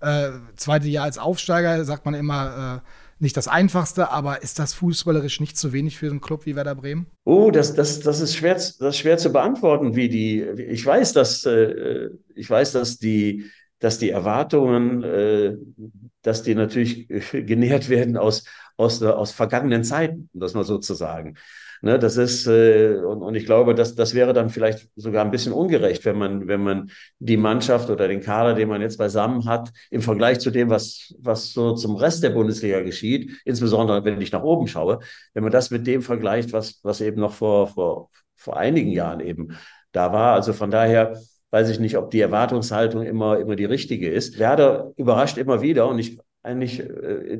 Äh, zweite Jahr als Aufsteiger, sagt man immer, äh, nicht das Einfachste, aber ist das fußballerisch nicht zu wenig für einen Club wie Werder Bremen? Oh, das, das, das, ist, schwer, das ist schwer zu beantworten, wie die. Ich weiß, dass, äh, ich weiß, dass die, dass die Erwartungen, äh, dass die natürlich *laughs* genährt werden aus, aus, aus vergangenen Zeiten, das mal so zu sagen. Ne, das ist, äh, und, und ich glaube, dass das wäre dann vielleicht sogar ein bisschen ungerecht, wenn man, wenn man die Mannschaft oder den Kader, den man jetzt beisammen hat, im Vergleich zu dem, was, was so zum Rest der Bundesliga geschieht, insbesondere wenn ich nach oben schaue, wenn man das mit dem vergleicht, was, was eben noch vor, vor, vor einigen Jahren eben da war. Also von daher, weiß ich nicht, ob die Erwartungshaltung immer, immer die richtige ist. Werder überrascht immer wieder und ich eigentlich äh,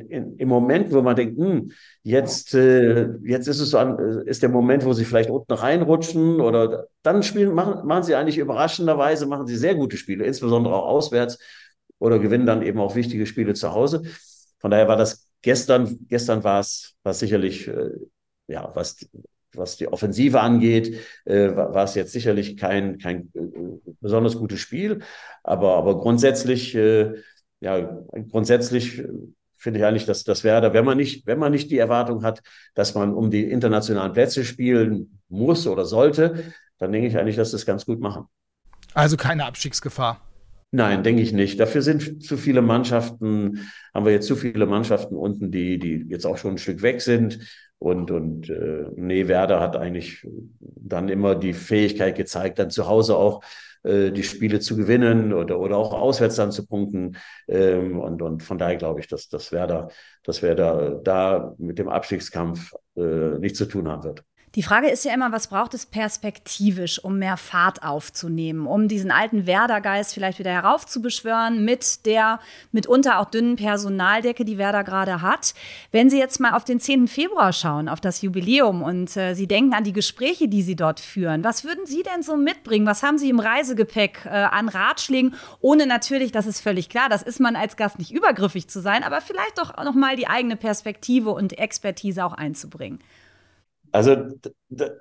in, im Moment, wo man denkt, hm, jetzt, äh, jetzt ist es so an, äh, ist der Moment, wo sie vielleicht unten reinrutschen oder dann spielen, machen, machen sie eigentlich überraschenderweise, machen sie sehr gute Spiele, insbesondere auch auswärts oder gewinnen dann eben auch wichtige Spiele zu Hause. Von daher war das gestern, gestern war es, war sicherlich, äh, ja, was, was die Offensive angeht, äh, war, es jetzt sicherlich kein, kein äh, besonders gutes Spiel, aber, aber grundsätzlich, ja, grundsätzlich finde ich eigentlich, dass das Werder, wenn man nicht, wenn man nicht die Erwartung hat, dass man um die internationalen Plätze spielen muss oder sollte, dann denke ich eigentlich, dass das ganz gut machen. Also keine Abstiegsgefahr. Nein, denke ich nicht. Dafür sind zu viele Mannschaften, haben wir jetzt zu viele Mannschaften unten, die, die jetzt auch schon ein Stück weg sind. Und, und äh, nee, Werder hat eigentlich dann immer die Fähigkeit gezeigt, dann zu Hause auch äh, die Spiele zu gewinnen oder, oder auch auswärts dann zu punkten. Ähm, und, und von daher glaube ich, dass, dass Werder, dass Werder da mit dem Abstiegskampf äh, nichts zu tun haben wird. Die Frage ist ja immer, was braucht es perspektivisch, um mehr Fahrt aufzunehmen, um diesen alten Werder-Geist vielleicht wieder heraufzubeschwören mit der mitunter auch dünnen Personaldecke, die Werder gerade hat. Wenn Sie jetzt mal auf den 10. Februar schauen, auf das Jubiläum und äh, Sie denken an die Gespräche, die Sie dort führen, was würden Sie denn so mitbringen? Was haben Sie im Reisegepäck äh, an Ratschlägen? Ohne natürlich, das ist völlig klar, das ist man als Gast nicht übergriffig zu sein, aber vielleicht doch noch mal die eigene Perspektive und Expertise auch einzubringen. Also,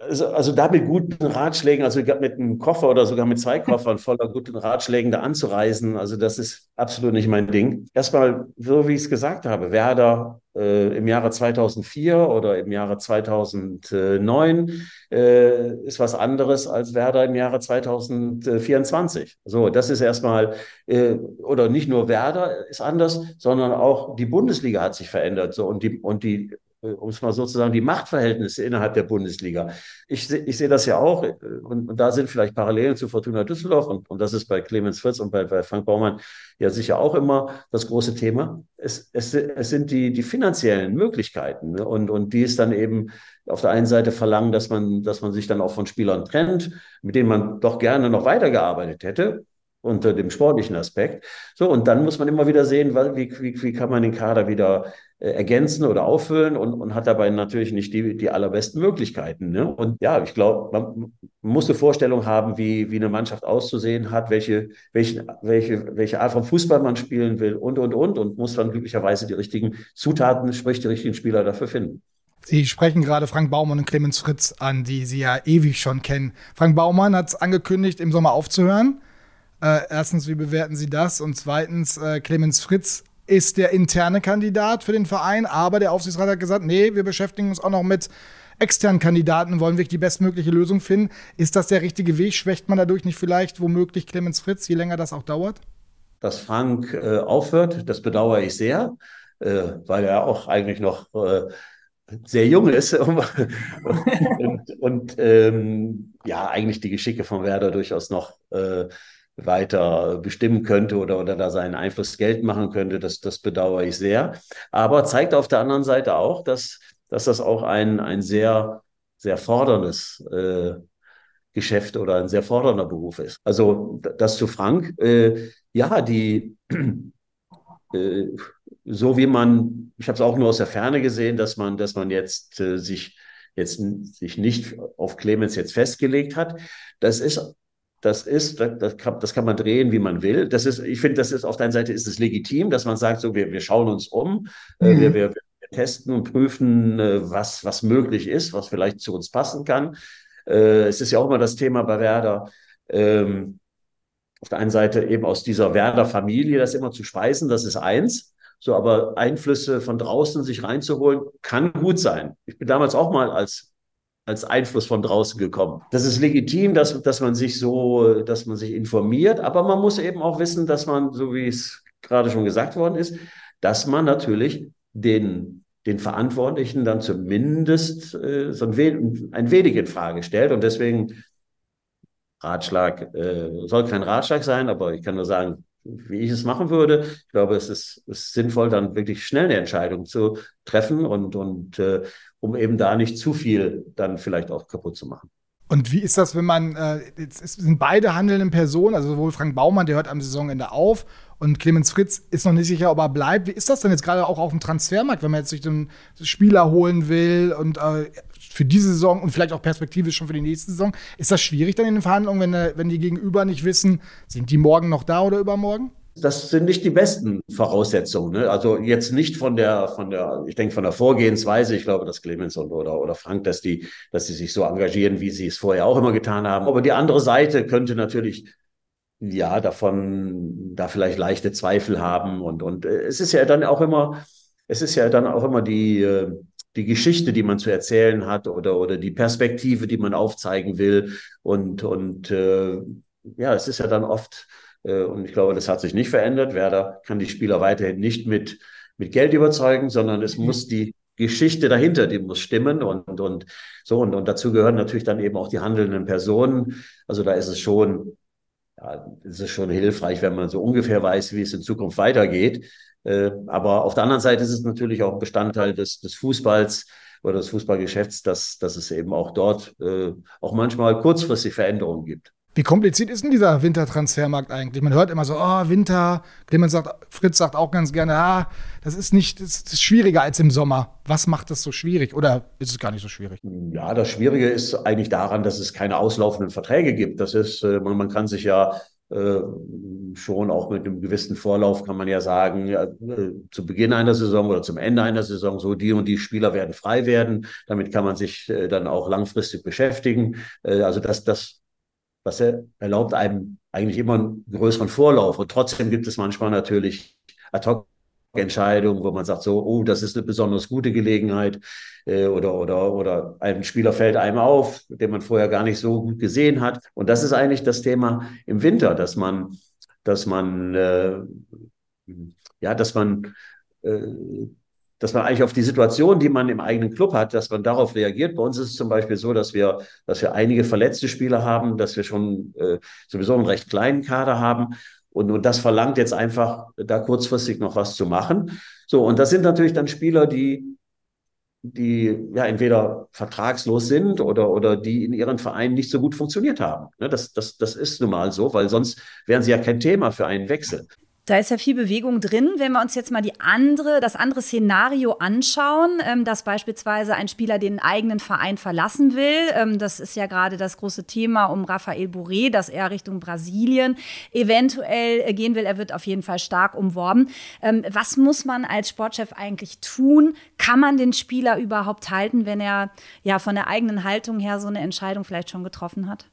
also, also da mit guten Ratschlägen, also mit einem Koffer oder sogar mit zwei Koffern *laughs* voller guten Ratschlägen da anzureisen, also das ist absolut nicht mein Ding. Erstmal, so wie ich es gesagt habe, Werder äh, im Jahre 2004 oder im Jahre 2009 äh, ist was anderes als Werder im Jahre 2024. So, das ist erstmal, äh, oder nicht nur Werder ist anders, sondern auch die Bundesliga hat sich verändert. So, und die, und die um es mal sozusagen, die Machtverhältnisse innerhalb der Bundesliga. Ich, ich sehe das ja auch, und, und, da sind vielleicht Parallelen zu Fortuna Düsseldorf, und, und das ist bei Clemens Fritz und bei, bei Frank Baumann ja sicher auch immer das große Thema. Es, es, es sind die, die finanziellen Möglichkeiten ne? und, und die es dann eben auf der einen Seite verlangen, dass man, dass man sich dann auch von Spielern trennt, mit denen man doch gerne noch weitergearbeitet hätte unter dem sportlichen Aspekt. So, und dann muss man immer wieder sehen, wie, wie, wie kann man den Kader wieder äh, ergänzen oder auffüllen und, und hat dabei natürlich nicht die, die allerbesten Möglichkeiten. Ne? Und ja, ich glaube, man, muss eine Vorstellung haben, wie, wie eine Mannschaft auszusehen hat, welche, welche, welche, welche Art von Fußball man spielen will und, und, und, und muss dann glücklicherweise die richtigen Zutaten, sprich die richtigen Spieler dafür finden. Sie sprechen gerade Frank Baumann und Clemens Fritz an, die Sie ja ewig schon kennen. Frank Baumann hat es angekündigt, im Sommer aufzuhören. Äh, erstens, wie bewerten Sie das? Und zweitens, äh, Clemens Fritz ist der interne Kandidat für den Verein, aber der Aufsichtsrat hat gesagt, nee, wir beschäftigen uns auch noch mit externen Kandidaten, wollen wirklich die bestmögliche Lösung finden. Ist das der richtige Weg? Schwächt man dadurch nicht vielleicht womöglich Clemens Fritz, je länger das auch dauert? Dass Frank äh, aufhört, das bedauere ich sehr, äh, weil er auch eigentlich noch äh, sehr jung ist *laughs* und, und ähm, ja, eigentlich die Geschicke von Werder durchaus noch äh, weiter bestimmen könnte oder, oder da seinen Einfluss Geld machen könnte. Das, das bedauere ich sehr. Aber zeigt auf der anderen Seite auch, dass, dass das auch ein, ein sehr, sehr forderndes äh, Geschäft oder ein sehr fordernder Beruf ist. Also das zu Frank, äh, ja, die *clears throat* äh, so wie man, ich habe es auch nur aus der Ferne gesehen, dass man, dass man jetzt äh, sich jetzt sich nicht auf Clemens jetzt festgelegt hat. Das ist das ist, das kann, das kann man drehen, wie man will. Das ist, ich finde, das ist auf der einen Seite ist es legitim, dass man sagt, so wir, wir schauen uns um, äh, mhm. wir, wir, wir, testen und prüfen, äh, was, was möglich ist, was vielleicht zu uns passen kann. Äh, es ist ja auch immer das Thema bei Werder. Ähm, auf der einen Seite eben aus dieser Werder-Familie das immer zu speisen, das ist eins. So, aber Einflüsse von draußen sich reinzuholen, kann gut sein. Ich bin damals auch mal als als Einfluss von draußen gekommen. Das ist legitim, dass, dass man sich so, dass man sich informiert, aber man muss eben auch wissen, dass man, so wie es gerade schon gesagt worden ist, dass man natürlich den, den Verantwortlichen dann zumindest äh, so ein, wenig, ein wenig in Frage stellt. Und deswegen Ratschlag, äh, soll kein Ratschlag sein, aber ich kann nur sagen, wie ich es machen würde. Ich glaube, es ist, ist sinnvoll, dann wirklich schnell eine Entscheidung zu treffen und, und äh, um eben da nicht zu viel dann vielleicht auch kaputt zu machen. Und wie ist das, wenn man, äh, jetzt sind beide handelnden Personen, also sowohl Frank Baumann, der hört am Saisonende auf, und Clemens Fritz ist noch nicht sicher, ob er bleibt. Wie ist das denn jetzt gerade auch auf dem Transfermarkt, wenn man jetzt sich den Spieler holen will und äh, für diese Saison und vielleicht auch perspektivisch schon für die nächste Saison? Ist das schwierig dann in den Verhandlungen, wenn, äh, wenn die Gegenüber nicht wissen, sind die morgen noch da oder übermorgen? Das sind nicht die besten Voraussetzungen. Ne? Also jetzt nicht von der, von der, ich denke von der Vorgehensweise. Ich glaube, dass Clemens und oder, oder Frank, dass die, dass sie sich so engagieren, wie sie es vorher auch immer getan haben. Aber die andere Seite könnte natürlich ja davon da vielleicht leichte Zweifel haben und und äh, es ist ja dann auch immer, es ist ja dann auch immer die äh, die Geschichte, die man zu erzählen hat oder oder die Perspektive, die man aufzeigen will und und äh, ja, es ist ja dann oft und ich glaube, das hat sich nicht verändert. Werder kann die Spieler weiterhin nicht mit, mit Geld überzeugen, sondern es muss die Geschichte dahinter, die muss stimmen und, und so. Und, und dazu gehören natürlich dann eben auch die handelnden Personen. Also da ist es schon, ja, ist es schon hilfreich, wenn man so ungefähr weiß, wie es in Zukunft weitergeht. Äh, aber auf der anderen Seite ist es natürlich auch Bestandteil des, des Fußballs oder des Fußballgeschäfts, dass, dass es eben auch dort äh, auch manchmal kurzfristig Veränderungen gibt. Wie kompliziert ist denn dieser Wintertransfermarkt eigentlich? Man hört immer so, oh, Winter. Clemens sagt, Fritz sagt auch ganz gerne, ah, das ist nicht, das ist schwieriger als im Sommer. Was macht das so schwierig? Oder ist es gar nicht so schwierig? Ja, das Schwierige ist eigentlich daran, dass es keine auslaufenden Verträge gibt. Das ist, äh, man, man kann sich ja äh, schon auch mit einem gewissen Vorlauf kann man ja sagen, ja, äh, zu Beginn einer Saison oder zum Ende einer Saison, so die und die Spieler werden frei werden. Damit kann man sich dann auch langfristig beschäftigen. Also das, das das erlaubt einem eigentlich immer einen größeren Vorlauf. Und trotzdem gibt es manchmal natürlich Ad-Hoc-Entscheidungen, wo man sagt so, oh, das ist eine besonders gute Gelegenheit äh, oder, oder, oder ein Spieler fällt einem auf, den man vorher gar nicht so gut gesehen hat. Und das ist eigentlich das Thema im Winter, dass man, dass man, äh, ja, dass man, äh, dass man eigentlich auf die Situation, die man im eigenen Club hat, dass man darauf reagiert. Bei uns ist es zum Beispiel so, dass wir, dass wir einige verletzte Spieler haben, dass wir schon äh, sowieso einen recht kleinen Kader haben. Und, und das verlangt jetzt einfach, da kurzfristig noch was zu machen. So, und das sind natürlich dann Spieler, die, die ja entweder vertragslos sind oder, oder die in ihren Vereinen nicht so gut funktioniert haben. Ne, das, das, das ist nun mal so, weil sonst wären sie ja kein Thema für einen Wechsel. Da ist ja viel Bewegung drin. Wenn wir uns jetzt mal die andere, das andere Szenario anschauen, ähm, dass beispielsweise ein Spieler den eigenen Verein verlassen will, ähm, das ist ja gerade das große Thema um Rafael Bourré, dass er Richtung Brasilien eventuell äh, gehen will. Er wird auf jeden Fall stark umworben. Ähm, was muss man als Sportchef eigentlich tun? Kann man den Spieler überhaupt halten, wenn er ja von der eigenen Haltung her so eine Entscheidung vielleicht schon getroffen hat?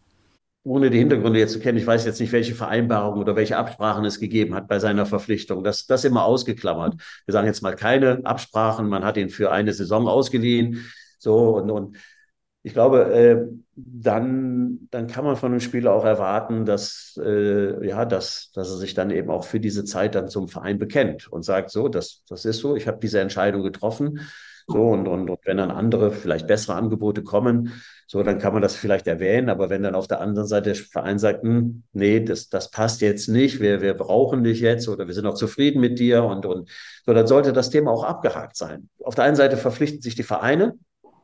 Ohne die Hintergründe jetzt zu kennen, ich weiß jetzt nicht, welche Vereinbarungen oder welche Absprachen es gegeben hat bei seiner Verpflichtung. Das, das immer ausgeklammert. Wir sagen jetzt mal keine Absprachen. Man hat ihn für eine Saison ausgeliehen. So und, und ich glaube, äh, dann, dann kann man von einem Spieler auch erwarten, dass, äh, ja, dass, dass er sich dann eben auch für diese Zeit dann zum Verein bekennt und sagt, so, das, das ist so, ich habe diese Entscheidung getroffen. So, und, und, und wenn dann andere, vielleicht bessere Angebote kommen, so, dann kann man das vielleicht erwähnen. Aber wenn dann auf der anderen Seite der Verein sagt, hm, nee, das, das passt jetzt nicht, wir, wir brauchen dich jetzt oder wir sind auch zufrieden mit dir und, und so, dann sollte das Thema auch abgehakt sein. Auf der einen Seite verpflichten sich die Vereine,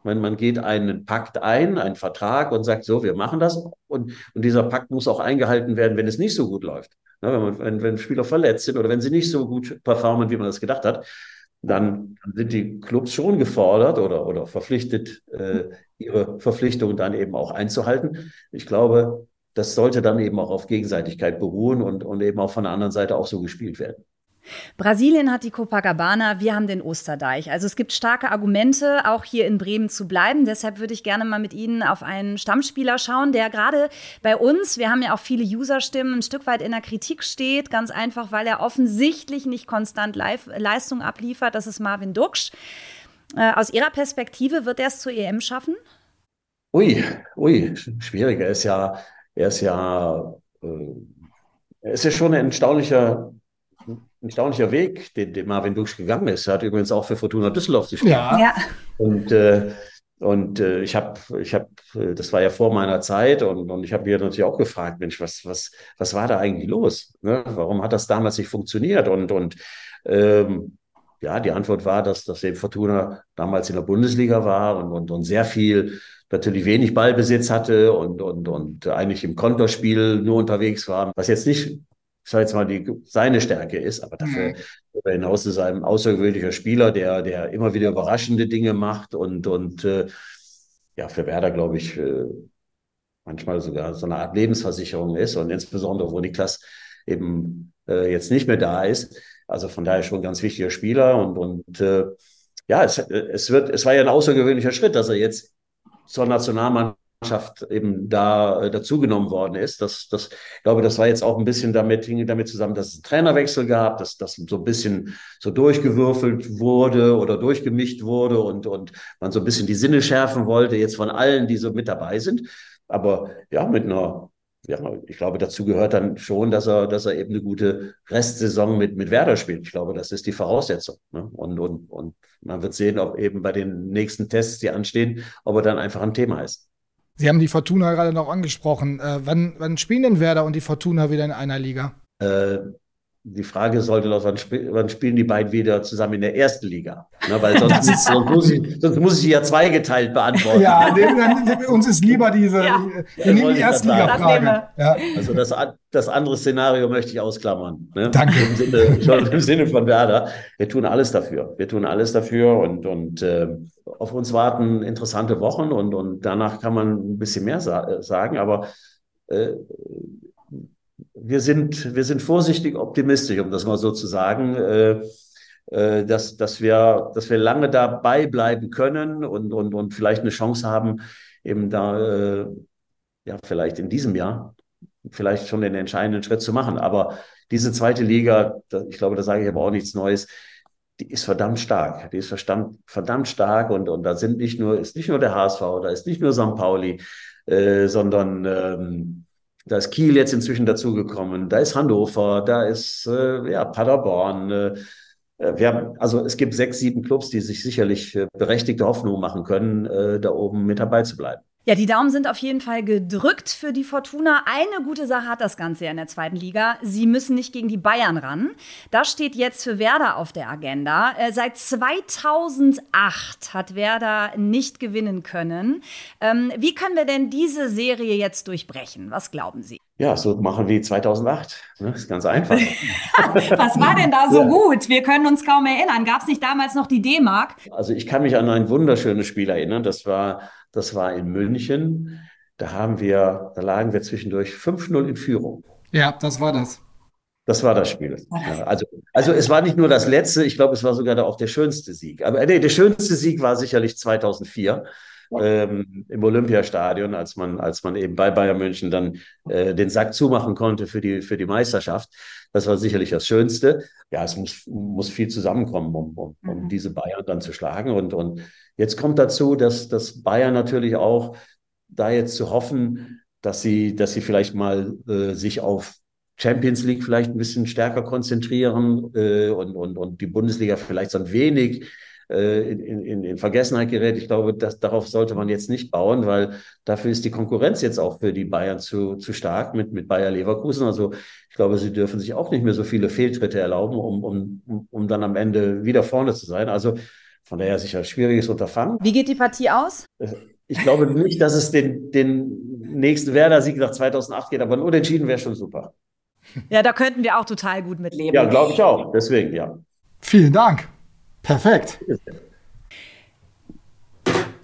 wenn man geht einen Pakt ein, einen Vertrag und sagt, so, wir machen das. Und, und dieser Pakt muss auch eingehalten werden, wenn es nicht so gut läuft. wenn, man, wenn, wenn Spieler verletzt sind oder wenn sie nicht so gut performen, wie man das gedacht hat, dann, sind die Clubs schon gefordert oder, oder verpflichtet, äh, ihre Verpflichtungen dann eben auch einzuhalten. Ich glaube, das sollte dann eben auch auf Gegenseitigkeit beruhen und, und eben auch von der anderen Seite auch so gespielt werden. Brasilien hat die Copacabana, wir haben den Osterdeich. Also es gibt starke Argumente, auch hier in Bremen zu bleiben. Deshalb würde ich gerne mal mit Ihnen auf einen Stammspieler schauen, der gerade bei uns, wir haben ja auch viele Userstimmen, ein Stück weit in der Kritik steht. Ganz einfach, weil er offensichtlich nicht konstant Live Leistung abliefert. Das ist Marvin Duksch. Äh, aus Ihrer Perspektive wird er es zur EM schaffen? Ui, ui, schwierig. Er ist ja, er ist ja, äh, er ist ja schon ein erstaunlicher ein erstaunlicher Weg, den, den Marvin Duksch gegangen ist. Er hat übrigens auch für Fortuna Düsseldorf gespielt. Ja. ja. Und, äh, und äh, ich habe, ich hab, äh, das war ja vor meiner Zeit und, und ich habe mir natürlich auch gefragt, Mensch, was, was, was war da eigentlich los? Ne? Warum hat das damals nicht funktioniert? Und, und ähm, ja, die Antwort war, dass, dass eben Fortuna damals in der Bundesliga war und, und, und sehr viel natürlich wenig Ballbesitz hatte und, und, und eigentlich im Konterspiel nur unterwegs war, was jetzt nicht ich sage jetzt mal, die, seine Stärke ist, aber dafür mhm. darüber hinaus ist er ein außergewöhnlicher Spieler, der, der immer wieder überraschende Dinge macht und, und äh, ja, für Werder, glaube ich, äh, manchmal sogar so eine Art Lebensversicherung ist und insbesondere, wo Niklas eben äh, jetzt nicht mehr da ist. Also von daher schon ein ganz wichtiger Spieler und, und äh, ja, es, es wird, es war ja ein außergewöhnlicher Schritt, dass er jetzt zur Nationalmannschaft Mannschaft eben da äh, dazugenommen worden ist. Das, das, ich glaube, das war jetzt auch ein bisschen damit, hing damit zusammen, dass es einen Trainerwechsel gab, dass das so ein bisschen so durchgewürfelt wurde oder durchgemischt wurde und, und man so ein bisschen die Sinne schärfen wollte, jetzt von allen, die so mit dabei sind. Aber ja, mit einer, ja, ich glaube, dazu gehört dann schon, dass er, dass er eben eine gute Restsaison mit, mit Werder spielt. Ich glaube, das ist die Voraussetzung. Ne? Und, und, und man wird sehen, ob eben bei den nächsten Tests, die anstehen, ob er dann einfach ein Thema ist. Sie haben die Fortuna gerade noch angesprochen. Äh, wann, wann spielen denn Werder und die Fortuna wieder in einer Liga? Äh, die Frage sollte doch, wann, sp wann, spielen die beiden wieder zusammen in der ersten Liga? Ne, weil sonst, *laughs* ist, sonst, muss ich, sonst, muss ich, sie ja zweigeteilt beantworten. Ja, dann, uns ist lieber diese, ja. wir nehmen die Erstliga-Frage. Ja. Also das, das andere Szenario möchte ich ausklammern. Ne? Danke. Im Sinne, schon im Sinne von Werder. Wir tun alles dafür. Wir tun alles dafür und, und äh, auf uns warten interessante Wochen und, und danach kann man ein bisschen mehr sa sagen, aber äh, wir sind, wir sind vorsichtig optimistisch, um das mal so zu sagen, äh, äh, dass, dass, wir, dass wir lange dabei bleiben können und, und, und vielleicht eine Chance haben, eben da, äh, ja, vielleicht in diesem Jahr, vielleicht schon den entscheidenden Schritt zu machen. Aber diese zweite Liga, da, ich glaube, da sage ich aber auch nichts Neues, die ist verdammt stark. Die ist verdammt, verdammt stark und, und da sind nicht nur, ist nicht nur der HSV, da ist nicht nur St. Pauli, äh, sondern ähm, da ist Kiel jetzt inzwischen dazugekommen, da ist Hannover, da ist äh, ja, Paderborn, äh, äh, wir haben, also es gibt sechs, sieben Clubs, die sich sicherlich berechtigte Hoffnung machen können, äh, da oben mit dabei zu bleiben. Ja, die Daumen sind auf jeden Fall gedrückt für die Fortuna. Eine gute Sache hat das Ganze ja in der zweiten Liga. Sie müssen nicht gegen die Bayern ran. Das steht jetzt für Werder auf der Agenda. Äh, seit 2008 hat Werder nicht gewinnen können. Ähm, wie können wir denn diese Serie jetzt durchbrechen? Was glauben Sie? Ja, so machen wie 2008. Das ist ganz einfach. *laughs* Was war denn da so ja. gut? Wir können uns kaum erinnern. Gab es nicht damals noch die D-Mark? Also ich kann mich an ein wunderschönes Spiel erinnern. Das war das war in München. Da haben wir, da lagen wir zwischendurch 5-0 in Führung. Ja, das war das. Das war das Spiel. Ja, also, also es war nicht nur das letzte, ich glaube, es war sogar auch der schönste Sieg. Aber nee, der schönste Sieg war sicherlich 2004 ähm, im Olympiastadion, als man, als man eben bei Bayern München dann äh, den Sack zumachen konnte für die, für die Meisterschaft. Das war sicherlich das Schönste. Ja, es muss, muss viel zusammenkommen, um, um, um mhm. diese Bayern dann zu schlagen. Und, und jetzt kommt dazu, dass, dass Bayern natürlich auch da jetzt zu hoffen, dass sie, dass sie vielleicht mal äh, sich auf Champions League vielleicht ein bisschen stärker konzentrieren äh, und, und, und die Bundesliga vielleicht so ein wenig äh, in, in, in Vergessenheit gerät. Ich glaube, dass, darauf sollte man jetzt nicht bauen, weil dafür ist die Konkurrenz jetzt auch für die Bayern zu, zu stark mit, mit Bayer Leverkusen. Also ich glaube, sie dürfen sich auch nicht mehr so viele Fehltritte erlauben, um, um, um dann am Ende wieder vorne zu sein. Also von daher sicher ein schwieriges Unterfangen. Wie geht die Partie aus? Äh, ich glaube nicht, dass es den, den nächsten Werder-Sieg nach 2008 geht, aber ein Unentschieden wäre schon super. Ja, da könnten wir auch total gut mit leben. Ja, glaube ich auch. Deswegen, ja. Vielen Dank. Perfekt.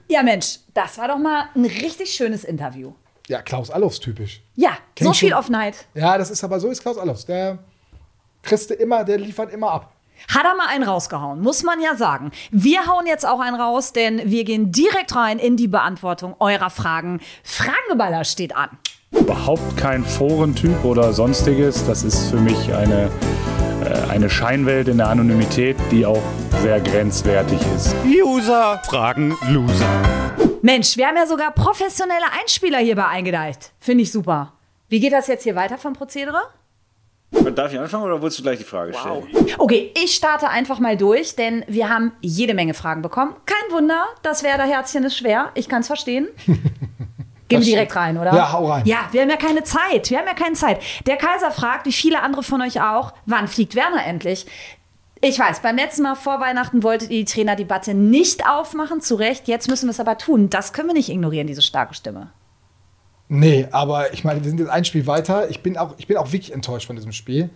Ja, Mensch, das war doch mal ein richtig schönes Interview. Ja, Klaus Allofs typisch. Ja, Kennt so viel schon. Offenheit. Ja, das ist aber so ist Klaus Allofs. Der kriegst du immer, der liefert immer ab. Hat er mal einen rausgehauen, muss man ja sagen. Wir hauen jetzt auch einen raus, denn wir gehen direkt rein in die Beantwortung eurer Fragen. Frageballer steht an. Überhaupt kein Forentyp oder sonstiges. Das ist für mich eine äh, eine Scheinwelt in der Anonymität, die auch sehr grenzwertig ist. User fragen Loser. Mensch, wir haben ja sogar professionelle Einspieler hierbei eingedeicht. Finde ich super. Wie geht das jetzt hier weiter vom Prozedere? Darf ich anfangen oder wolltest du gleich die Frage stellen? Wow. Okay, ich starte einfach mal durch, denn wir haben jede Menge Fragen bekommen. Kein Wunder, das Werder-Herzchen ist schwer. Ich kann es verstehen. *laughs* Gehen wir direkt rein, oder? Ja, hau rein. Ja, wir haben ja keine Zeit. Wir haben ja keine Zeit. Der Kaiser fragt, wie viele andere von euch auch, wann fliegt Werner endlich? Ich weiß, beim letzten Mal vor Weihnachten wolltet ihr die Trainerdebatte nicht aufmachen, zu Recht. Jetzt müssen wir es aber tun. Das können wir nicht ignorieren, diese starke Stimme. Nee, aber ich meine, wir sind jetzt ein Spiel weiter. Ich bin auch, ich bin auch wirklich enttäuscht von diesem Spiel.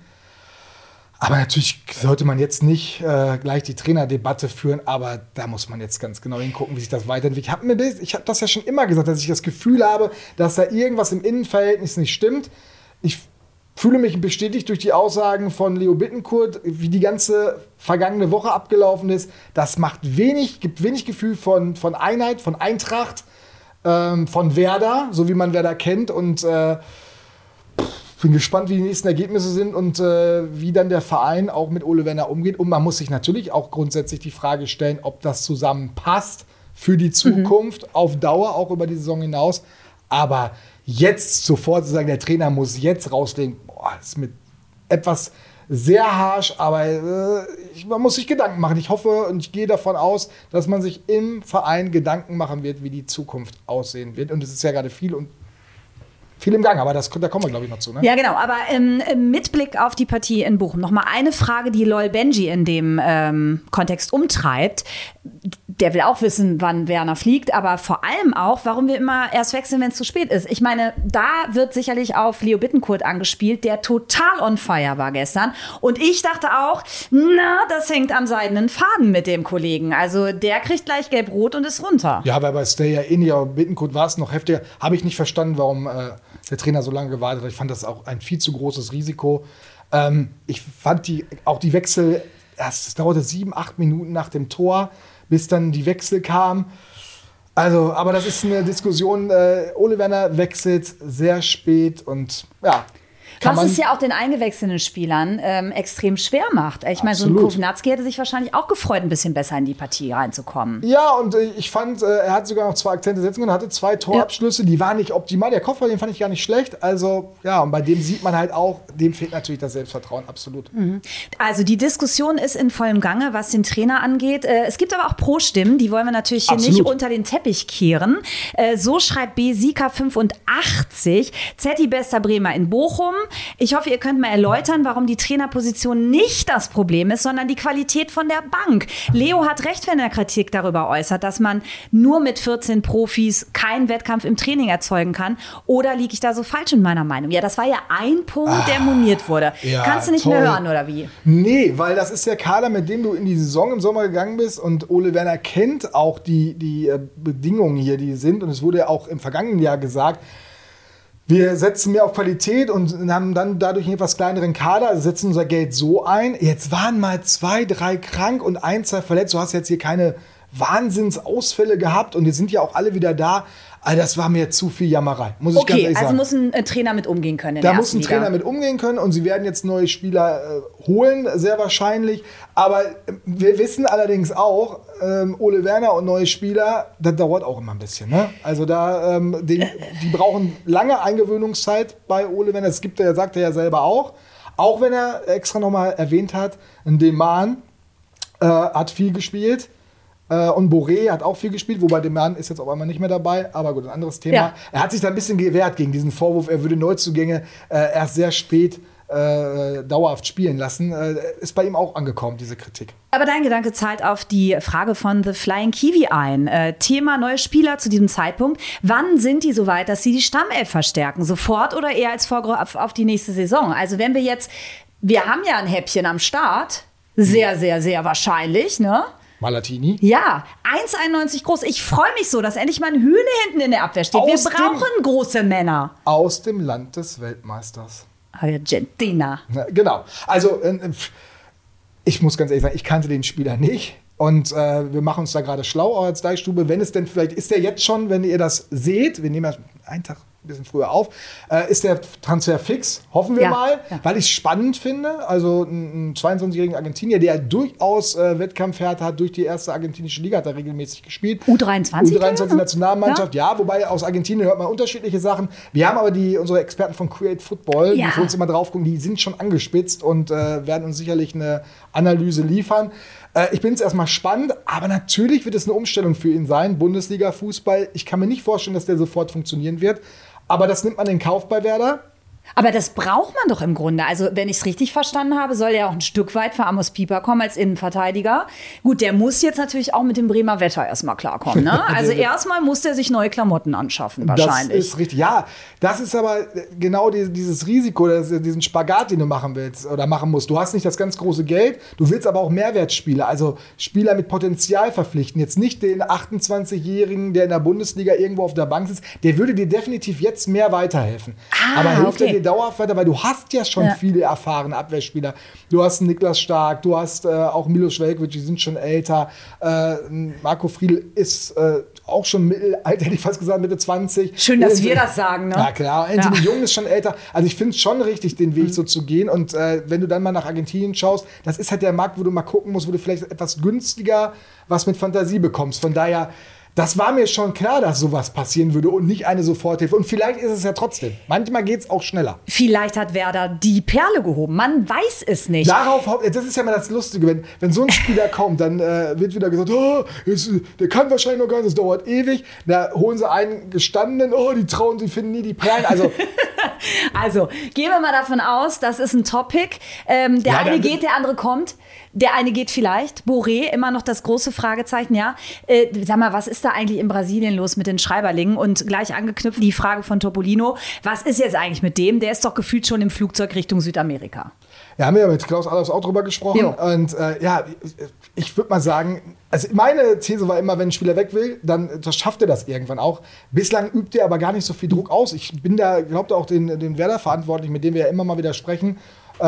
Aber natürlich sollte man jetzt nicht äh, gleich die Trainerdebatte führen, aber da muss man jetzt ganz genau hingucken, wie sich das weiterentwickelt. Ich habe hab das ja schon immer gesagt, dass ich das Gefühl habe, dass da irgendwas im Innenverhältnis nicht stimmt. Ich fühle mich bestätigt durch die Aussagen von Leo Bittenkurt, wie die ganze vergangene Woche abgelaufen ist. Das macht wenig, gibt wenig Gefühl von, von Einheit, von Eintracht, ähm, von Werder, so wie man Werder kennt und äh, bin gespannt, wie die nächsten Ergebnisse sind und äh, wie dann der Verein auch mit Ole Werner umgeht. Und man muss sich natürlich auch grundsätzlich die Frage stellen, ob das zusammenpasst für die Zukunft mhm. auf Dauer, auch über die Saison hinaus. Aber jetzt sofort zu sagen, der Trainer muss jetzt rauslegen, boah, ist mit etwas sehr harsh, aber äh, man muss sich Gedanken machen. Ich hoffe und ich gehe davon aus, dass man sich im Verein Gedanken machen wird, wie die Zukunft aussehen wird. Und es ist ja gerade viel und viel im Gang, aber das, da kommen wir, glaube ich, noch zu. Ne? Ja, genau. Aber ähm, mit Blick auf die Partie in Bochum noch mal eine Frage, die Lol Benji in dem ähm, Kontext umtreibt. Der will auch wissen, wann Werner fliegt, aber vor allem auch, warum wir immer erst wechseln, wenn es zu spät ist. Ich meine, da wird sicherlich auf Leo Bittenkurt angespielt, der total on fire war gestern. Und ich dachte auch, na, das hängt am seidenen Faden mit dem Kollegen. Also der kriegt gleich gelb-rot und ist runter. Ja, weil bei Stay ja in Bittenkurt war es noch heftiger. Habe ich nicht verstanden, warum. Äh der Trainer so lange gewartet hat. Ich fand das auch ein viel zu großes Risiko. Ähm, ich fand die, auch die Wechsel, es dauerte sieben, acht Minuten nach dem Tor, bis dann die Wechsel kamen. Also, aber das ist eine Diskussion. Äh, Ole Werner wechselt sehr spät und ja, Was es ja auch den eingewechselten Spielern ähm, extrem schwer macht. Ich meine, so ein. Kovnatski hätte sich wahrscheinlich auch gefreut, ein bisschen besser in die Partie reinzukommen. Ja, und äh, ich fand, äh, er hat sogar noch zwei Akzente setzen können, hatte zwei Torabschlüsse, die waren nicht optimal. Der Kopfball, den fand ich gar nicht schlecht. Also, ja, und bei dem sieht man halt auch, dem fehlt natürlich das Selbstvertrauen, absolut. Also die Diskussion ist in vollem Gange, was den Trainer angeht. Äh, Es gibt aber auch Pro-Stimmen, die wollen wir natürlich hier Absolut. nicht unter den Teppich kehren. Äh, So schreibt B. Sika 85, Zetti bester Bremer in Bochum. Ich hoffe, ihr könnt mal erläutern, warum die Trainerposition nicht das Problem ist, sondern die Qualität von der Bank. Leo hat recht, wenn er Kritik darüber äußert, dass man nur mit 14 Profis keinen Wettkampf im Training erzeugen kann. Oder liege ich da so falsch in meiner Meinung? Ja, das war ja ein Punkt, der moniert wurde. Ah, ja, Kannst du nicht toll. mehr hören, oder wie? Nee, weil das ist der Kader, mit dem du in die Saison im Sommer gegangen bist und Ole Werner kennt auch die, die äh, Bedingungen hier, die sind. Und es wurde ja auch im vergangenen Jahr gesagt, wir setzen mehr auf Qualität und haben dann dadurch einen etwas kleineren Kader, also setzen unser Geld so ein. Jetzt waren mal zwei, drei krank und ein, zwei verletzt. Du hast jetzt hier keine Wahnsinnsausfälle gehabt und jetzt sind ja auch alle wieder da. Also das war mir zu viel Jammerei, muss ich ganz Okay, ehrlich also sagen. muss ein äh, Trainer mit umgehen können. Da muss ein ersten Trainer Liga. mit umgehen können und sie werden jetzt neue Spieler äh, holen, sehr wahrscheinlich. Aber äh, wir wissen allerdings auch, ähm, Ole Werner und neue Spieler, das dauert auch immer ein bisschen. Ne? Also da, ähm, den, *laughs* die brauchen lange Eingewöhnungszeit bei Ole Werner. Das gibt er, sagt er ja selber auch. Auch wenn er extra nochmal erwähnt hat, ein Deman äh, hat viel gespielt. Äh, und Boré hat auch viel gespielt, wobei Deman ist jetzt auf einmal nicht mehr dabei. Aber gut, ein anderes Thema. Ja. Er hat sich da ein bisschen gewehrt gegen diesen Vorwurf, er würde Neuzugänge äh, erst sehr spät äh, dauerhaft spielen lassen. Äh, ist bei ihm auch angekommen, diese Kritik. Aber dein Gedanke zahlt auf die Frage von The Flying Kiwi ein. Äh, Thema neue Spieler zu diesem Zeitpunkt. Wann sind die so weit, dass sie die Stammelf verstärken? Sofort oder eher als Vorgriff auf, auf die nächste Saison? Also wenn wir jetzt, wir haben ja ein Häppchen am Start. Sehr, sehr, sehr wahrscheinlich, ne? Malatini. Ja, 1,91 groß. Ich freue mich so, dass endlich mal ein Hühne hinten in der Abwehr steht. Aus wir dem- brauchen große Männer. Aus dem Land des Weltmeisters. Argentina. Ja, genau. Also, äh, ich muss ganz ehrlich sagen, ich kannte den Spieler nicht. Und äh, wir machen uns da gerade schlau als Deichstube. Wenn es denn vielleicht, ist der jetzt schon, wenn ihr das seht, wir nehmen ja einen Tag ein bisschen früher auf, äh, ist der Transfer fix, hoffen wir Ja, mal, ja. weil ich es spannend finde. Also ein, ein 22-jährigen Argentinier, der durchaus äh, Wettkampfhärte hat durch die erste argentinische Liga, hat er regelmäßig gespielt. U23 U23 ne? Nationalmannschaft, ja. wobei aus Argentinien hört man unterschiedliche Sachen. Wir haben aber die, unsere Experten von Create Football, Ja. die für uns immer drauf gucken, die sind schon angespitzt und äh, werden uns sicherlich eine Analyse liefern. Äh, ich bin jetzt erstmal spannend, aber natürlich wird es eine Umstellung für ihn sein. Bundesliga-Fußball, ich kann mir nicht vorstellen, dass der sofort funktionieren wird. Aber das nimmt man in Kauf bei Werder. Aber das braucht man doch im Grunde. Also, wenn ich es richtig verstanden habe, soll er auch ein Stück weit für Amos Pieper kommen als Innenverteidiger. Gut, der muss jetzt natürlich auch mit dem Bremer Wetter erstmal klarkommen. Ne? *laughs* Also, erstmal muss der sich neue Klamotten anschaffen, wahrscheinlich. Das ist richtig. Ja, das ist aber genau die, dieses Risiko, das, diesen Spagat, den du machen willst oder machen musst. Du hast nicht das ganz große Geld, du willst aber auch Mehrwertspieler, also Spieler mit Potenzial verpflichten. Jetzt nicht den 28-Jährigen, der in der Bundesliga irgendwo auf der Bank sitzt. Der würde dir definitiv jetzt mehr weiterhelfen. Ah, aber hilft okay. Er dir dauerhaft weiter, weil du hast ja schon Ja. viele erfahrene Abwehrspieler. Du hast Niklas Stark, du hast äh, auch Milos Velkovic, die sind schon älter. Äh, Marco Friedl ist äh, auch schon mittelalter, *laughs* hätte ich fast gesagt, Mitte 20. Schön, dass Äh, wir das sagen, ne? Ja, klar. Anthony Ja. Mhm. Jung ist schon älter. Also ich finde es schon richtig, den Weg so zu gehen. Und äh, wenn du dann mal nach Argentinien schaust, das ist halt der Markt, wo du mal gucken musst, wo du vielleicht etwas günstiger was mit Fantasie bekommst. Von daher, das war mir schon klar, dass sowas passieren würde und nicht eine Soforthilfe. Und vielleicht ist es ja trotzdem. Manchmal geht es auch schneller. Vielleicht hat Werder die Perle gehoben. Man weiß es nicht. Darauf, das ist ja mal das Lustige, wenn, wenn so ein Spieler kommt, dann äh, wird wieder gesagt, oh, äh, der kann wahrscheinlich noch gar nicht, das dauert ewig. Da holen sie einen gestandenen, oh, die trauen, die finden nie die Perlen. Also *laughs* Also, gehen wir mal davon aus, das ist ein Topic. Ähm, der Ja, eine geht, der andere kommt. Der eine geht vielleicht. Boré, immer noch das große Fragezeichen, ja. Äh, sag mal, was ist da eigentlich in Brasilien los mit den Schreiberlingen? Und gleich angeknüpft die Frage von Topolino. Was ist jetzt eigentlich mit dem? Der ist doch gefühlt schon im Flugzeug Richtung Südamerika. Ja, haben wir ja mit Klaus Adolfs auch drüber gesprochen. Jo. Und äh, ja, ich würde mal sagen, also meine These war immer, wenn ein Spieler weg will, dann das schafft er das irgendwann auch. Bislang übt er aber gar nicht so viel Druck aus. Ich bin da, glaube auch den, den Werder-Verantwortlichen, mit dem wir ja immer mal wieder sprechen, äh,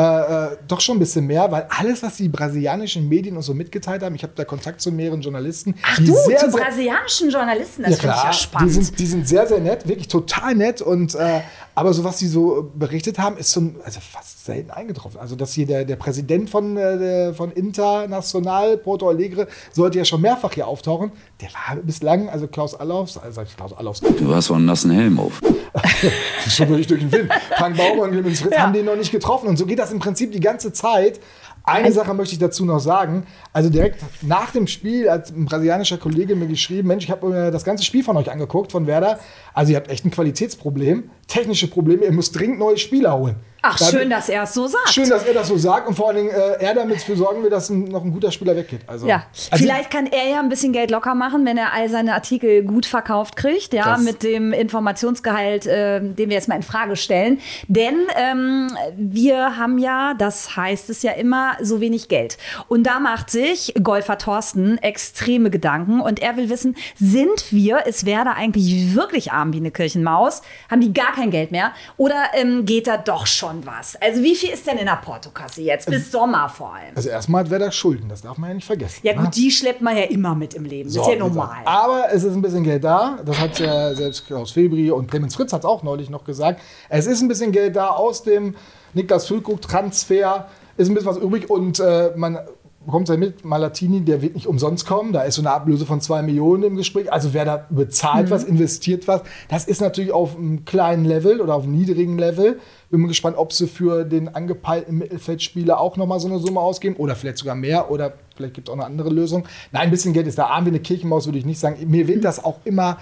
äh, doch schon ein bisschen mehr, weil alles, was die brasilianischen Medien uns so mitgeteilt haben, ich habe da Kontakt zu mehreren Journalisten, Ach du, sehr, zu brasilianischen Journalisten, das finde ich ja spannend. die sind, die sind sehr, sehr nett, wirklich total nett. Und, äh, Aber so was sie so berichtet haben, ist so also fast selten eingetroffen. Also dass hier der, der Präsident von, äh, der, von International Porto Alegre sollte ja schon mehrfach hier auftauchen. Der war bislang, also Klaus Allofs, also sag ich Klaus Allofs, Du hast so einen nassen Helm auf. das *laughs* ist schon wirklich durch den Wind. Frank Baumann und Clemens Fritz haben den noch nicht getroffen. Und so geht das im Prinzip die ganze Zeit. Eine Sache möchte ich dazu noch sagen. Also direkt nach dem Spiel hat ein brasilianischer Kollege mir geschrieben, Mensch, ich habe mir das ganze Spiel von euch angeguckt, von Werder. Also ihr habt echt ein Qualitätsproblem, technische Probleme, ihr müsst dringend neue Spieler holen. Ach, Da- schön, dass er es so sagt. Schön, dass er das so sagt und vor allen Dingen äh, er damit für sorgen will, dass ein, noch ein guter Spieler weggeht. Also, Ja, also, vielleicht kann er ja ein bisschen Geld locker machen, wenn er all seine Artikel gut verkauft kriegt, ja, mit dem Informationsgehalt, äh, den wir jetzt mal in Frage stellen. Denn ähm, wir haben ja, das heißt es ja immer, so wenig Geld. Und da macht sich Golfer Thorsten extreme Gedanken und er will wissen, sind wir, ist Werder eigentlich wirklich arm wie eine Kirchenmaus? Haben die gar kein Geld mehr? Oder ähm, geht da doch schon was? Also wie viel ist denn in der Portokasse jetzt? Bis Sommer vor allem. also erstmal hat Werder Schulden, das darf man ja nicht vergessen. Ja ne? gut, die schleppt man ja immer mit im Leben. So, ist ja normal. Aber es ist ein bisschen Geld da. Das hat ja *laughs* selbst Klaus Febri und Clemens Fritz hat es auch neulich noch gesagt. Es ist ein bisschen Geld da aus dem Niklas Füllkrug-Transfer. Ist ein bisschen was übrig und äh, man bekommt ja mit, Malatini, der wird nicht umsonst kommen. Da ist so eine Ablöse von zwei Millionen im Gespräch. Also wer da bezahlt was, investiert was. Das ist natürlich auf einem kleinen Level oder auf einem niedrigen Level. Bin mal gespannt, ob sie für den angepeilten Mittelfeldspieler auch nochmal so eine Summe ausgeben oder vielleicht sogar mehr oder vielleicht gibt es auch eine andere Lösung. Nein, ein bisschen Geld ist da. Arm wie eine Kirchenmaus würde ich nicht sagen. Mir wird das auch immer.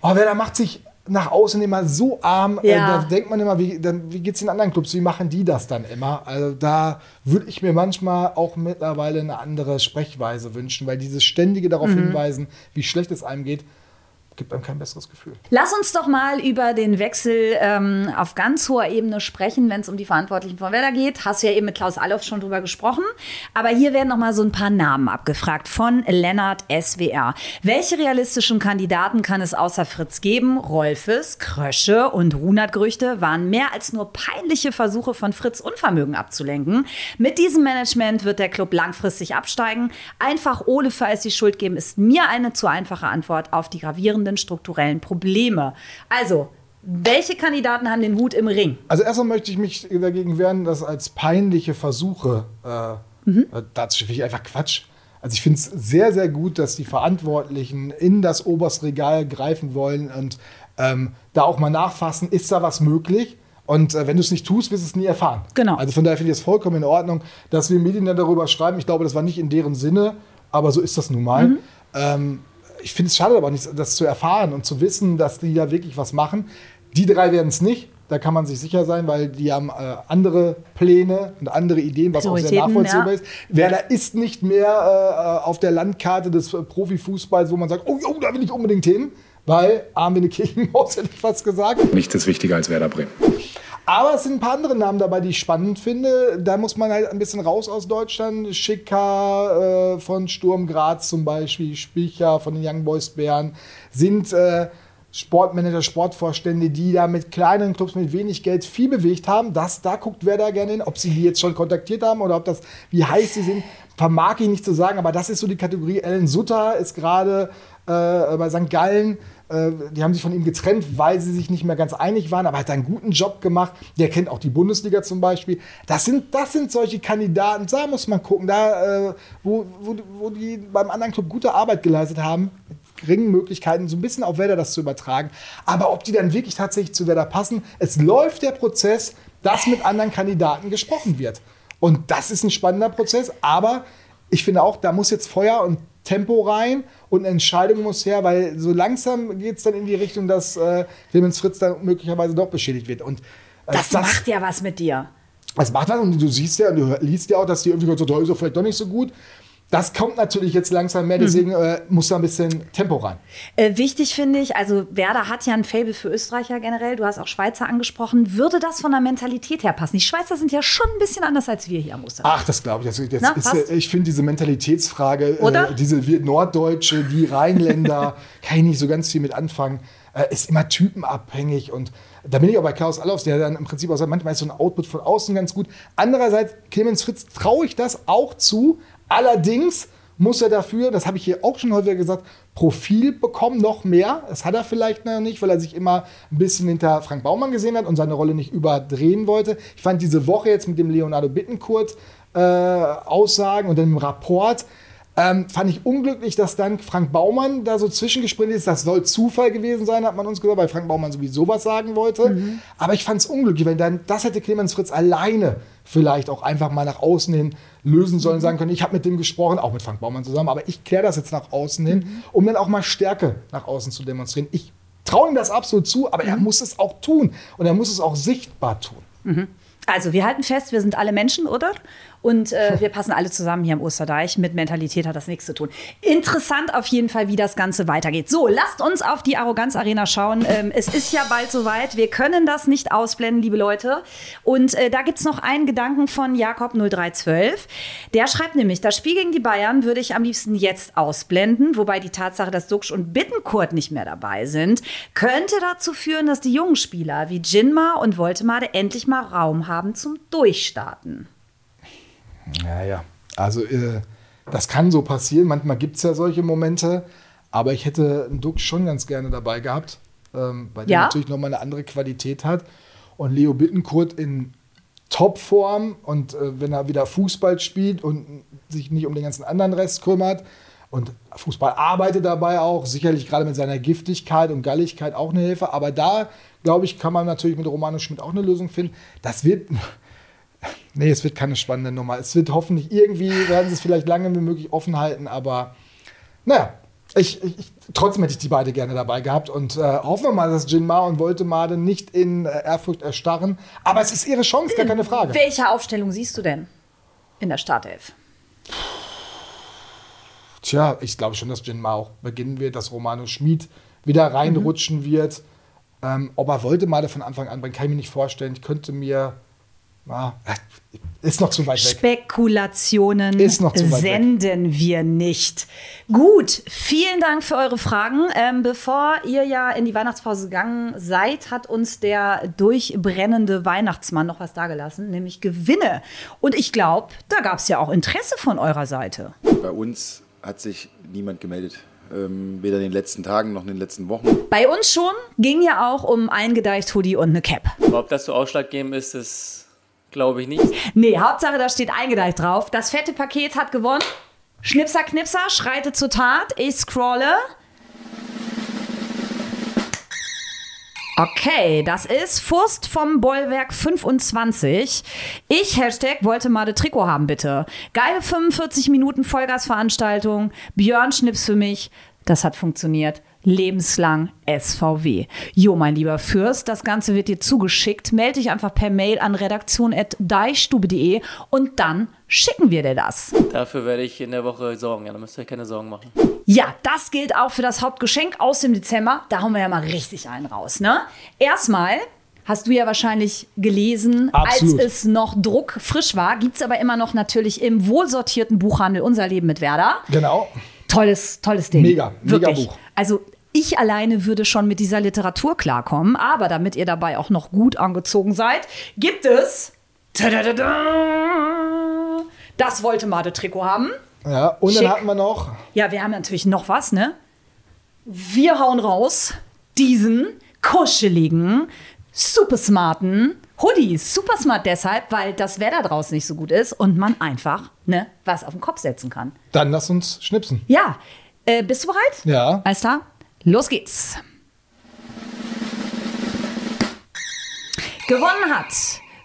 Oh, wer da macht sich nach außen immer so arm, äh, Ja. da denkt man immer, wie, dann, wie geht es den anderen Clubs, wie machen die das dann immer? Also da würde ich mir manchmal auch mittlerweile eine andere Sprechweise wünschen, weil dieses ständige darauf Mhm. hinweisen, wie schlecht es einem geht, gibt einem kein besseres Gefühl. Lass uns doch mal über den Wechsel ähm, auf ganz hoher Ebene sprechen, wenn es um die Verantwortlichen von Werder geht. Hast du ja eben mit Klaus Allofs schon drüber gesprochen. Aber hier werden noch mal so ein paar Namen abgefragt von Lennart SWR. Welche realistischen Kandidaten kann es außer Fritz geben? Rolfes, Krösche und Runert-Gerüchte waren mehr als nur peinliche Versuche von Fritz Unvermögen abzulenken. Mit diesem Management wird der Club langfristig absteigen. Einfach für als die Schuld geben, ist mir eine zu einfache Antwort auf die gravierenden strukturellen Probleme. Also, welche Kandidaten haben den Hut im Ring? Also erstmal möchte ich mich dagegen wehren, das als peinliche Versuche äh, Mhm. äh, dazu finde ich einfach Quatsch. Also ich finde es sehr, sehr gut, dass die Verantwortlichen in das oberste Regal greifen wollen und ähm, da auch mal nachfassen, ist da was möglich? Und äh, wenn du es nicht tust, wirst du es nie erfahren. Genau. Also von daher finde ich es vollkommen in Ordnung, dass wir Medien dann darüber schreiben. Ich glaube, das war nicht in deren Sinne, aber so ist das nun mal. Ähm, ich finde es schade aber nicht, das zu erfahren und zu wissen, dass die da wirklich was machen. Die drei werden es nicht. Da kann man sich sicher sein, weil die haben äh, andere Pläne und andere Ideen, was auch sehr nachvollziehbar ja. ist. Werder ist nicht mehr äh, auf der Landkarte des äh, Profifußballs, wo man sagt, oh, oh, da will ich unbedingt hin, weil arm wie eine Kirchenmaus, *laughs* hätte ich fast gesagt. Nichts ist wichtiger als Werder Bremen. Aber es sind ein paar andere Namen dabei, die ich spannend finde. Da muss man halt ein bisschen raus aus Deutschland. Schicker äh, von Sturm Graz zum Beispiel, Spicher von den Young Boys Bern sind äh, Sportmanager, Sportvorstände, die da mit kleinen Clubs mit wenig Geld viel bewegt haben. Das, da guckt wer da gerne hin. Ob sie die jetzt schon kontaktiert haben oder ob das, wie heiß sie sind, vermag ich nicht zu sagen. Aber das ist so die Kategorie. Alan Sutter ist gerade äh, bei St. Gallen. Äh, die haben sich von ihm getrennt, weil sie sich nicht mehr ganz einig waren, aber hat einen guten Job gemacht. Der kennt auch die Bundesliga zum Beispiel. Das sind, das sind solche Kandidaten, da muss man gucken, da, äh, wo, wo, wo die beim anderen Club gute Arbeit geleistet haben, geringen Möglichkeiten, so ein bisschen auf Werder das zu übertragen. Aber ob die dann wirklich tatsächlich zu Werder passen, es läuft der Prozess, dass mit anderen Kandidaten gesprochen wird. Und das ist ein spannender Prozess, aber ich finde auch, da muss jetzt Feuer und Tempo rein und eine Entscheidung muss her, weil so langsam geht es dann in die Richtung, dass äh, Clemens Fritz dann möglicherweise doch beschädigt wird. Und äh, Das, macht ja was mit dir. das macht was und du siehst ja und du liest ja auch, dass die irgendwie ist doch vielleicht doch nicht so gut. Das kommt natürlich jetzt langsam mehr, deswegen äh, muss da ein bisschen Tempo rein. Äh, wichtig finde ich, also Werder hat ja ein Fable für Österreicher generell. Du hast auch Schweizer angesprochen. Würde das von der Mentalität her passen? Die Schweizer sind ja schon ein bisschen anders als wir hier am Ostertag. Ach, das glaube ich. Das Na, ist, äh, ich finde diese Mentalitätsfrage, äh, diese Norddeutsche, die Rheinländer, *laughs* kann ich nicht so ganz viel mit anfangen. Äh, ist immer typenabhängig und da bin ich auch bei Klaus Allofs, der dann im Prinzip auch sagt, manchmal ist so ein Output von außen ganz gut. Andererseits, Clemens Fritz traue ich das auch zu. Allerdings muss er dafür, das habe ich hier auch schon häufiger gesagt, Profil bekommen, noch mehr. Das hat er vielleicht noch nicht, weil er sich immer ein bisschen hinter Frank Baumann gesehen hat und seine Rolle nicht überdrehen wollte. Ich fand diese Woche jetzt mit dem Leonardo Bittenkurt äh, Aussagen und dem Rapport, ähm, fand ich unglücklich, dass dann Frank Baumann da so zwischengesprintet ist. Das soll Zufall gewesen sein, hat man uns gesagt, weil Frank Baumann sowieso was sagen wollte. Aber ich fand es unglücklich, wenn dann das hätte Clemens Fritz alleine vielleicht auch einfach mal nach außen hin lösen sollen, sagen können, ich habe mit dem gesprochen, auch mit Frank Baumann zusammen, aber ich kläre das jetzt nach außen hin, um dann auch mal Stärke nach außen zu demonstrieren. Ich traue ihm das absolut zu, aber er muss es auch tun und er muss es auch sichtbar tun. Also, wir halten fest, wir sind alle Menschen, oder? Und äh, wir passen alle zusammen hier am Osterdeich. Mit Mentalität hat das nichts zu tun. Interessant auf jeden Fall, wie das Ganze weitergeht. So, lasst uns auf die Arroganz-Arena schauen. Ähm, es ist ja bald soweit. Wir können das nicht ausblenden, liebe Leute. Und äh, da gibt es noch einen Gedanken von Jakob0312. Der schreibt nämlich, das Spiel gegen die Bayern würde ich am liebsten jetzt ausblenden, wobei die Tatsache, dass Duxch und Bittenkurt nicht mehr dabei sind, könnte dazu führen, dass die jungen Spieler wie Jinma und Voltemade endlich mal Raum haben zum Durchstarten. Ja, ja. Also, äh, das kann so passieren. Manchmal gibt es ja solche Momente. Aber ich hätte einen Duck schon ganz gerne dabei gehabt, ähm, weil der Ja? natürlich nochmal eine andere Qualität hat. Und Leo Bittenkurt in Topform und äh, wenn er wieder Fußball spielt und sich nicht um den ganzen anderen Rest kümmert und Fußball arbeitet dabei auch, sicherlich gerade mit seiner Giftigkeit und Galligkeit auch eine Hilfe. Aber da, glaube ich, kann man natürlich mit Romano Schmidt auch eine Lösung finden. Das wird, Nee, es wird keine spannende Nummer. Es wird hoffentlich irgendwie, werden sie es vielleicht lange wie möglich offen halten, aber naja, ich, ich, trotzdem hätte ich die beide gerne dabei gehabt und äh, hoffen wir mal, dass Jinma und Voltemade nicht in äh, Ehrfurcht erstarren. Aber es ist ihre Chance, gar keine Frage. Welche Aufstellung siehst du denn in der Startelf? Tja, ich glaube schon, dass Jinma auch beginnen wird, dass Romano Schmid wieder reinrutschen wird. Ähm, ob er Voltemade von Anfang an bringt, kann ich mir nicht vorstellen. Ich könnte mir. Ah, ist noch zu weit weg. Spekulationen Ist noch zu weit weg. senden wir nicht. Gut, vielen Dank für eure Fragen. Ähm, bevor ihr ja in die Weihnachtspause gegangen seid, hat uns der durchbrennende Weihnachtsmann noch was dagelassen, nämlich Gewinne. Und ich glaube, da gab es ja auch Interesse von eurer Seite. Bei uns hat sich niemand gemeldet. Ähm, weder in den letzten Tagen noch in den letzten Wochen. Bei uns schon ging ja auch um ein gedeicht Hoodie und eine Cap. Ob das so ausschlaggebend ist, das glaube ich nicht. Nee, Hauptsache, da steht eingedeicht drauf. Das fette Paket hat gewonnen. Schnipser, Knipser, schreite zur Tat. Ich scrolle. Okay, das ist Furst vom Bollwerk 25. Ich, Hashtag, wollte mal das Trikot haben, bitte. Geile 45 Minuten Vollgasveranstaltung. Björn Schnips für mich. Das hat funktioniert. Lebenslang SVW. Jo, mein lieber Fürst, das Ganze wird dir zugeschickt. Melde dich einfach per Mail an redaktion.deichstube.de und dann schicken wir dir das. Dafür werde ich in der Woche sorgen. Ja, da müsst ihr euch keine Sorgen machen. Ja, das gilt auch für das Hauptgeschenk aus dem Dezember. Da hauen wir ja mal richtig einen raus, ne? Erstmal hast du ja wahrscheinlich gelesen, Absolut. als es noch druckfrisch war, gibt es aber immer noch natürlich im wohlsortierten Buchhandel Unser Leben mit Werder. Genau. Tolles, tolles Ding. Mega, mega Wirklich. Buch. Also ich alleine würde schon mit dieser Literatur klarkommen, aber damit ihr dabei auch noch gut angezogen seid, gibt es tadadada, das wollte Made-Trikot haben. Ja, und Schick. dann hatten wir noch. Ja, wir haben natürlich noch was, ne? Wir hauen raus diesen kuscheligen, super smarten Hoodie. Super smart deshalb, weil das Wetter draußen nicht so gut ist und man einfach ne, was auf den Kopf setzen kann. Dann lass uns schnipsen. Ja, äh, bist du bereit? Ja. Alles klar? Los geht's. Gewonnen hat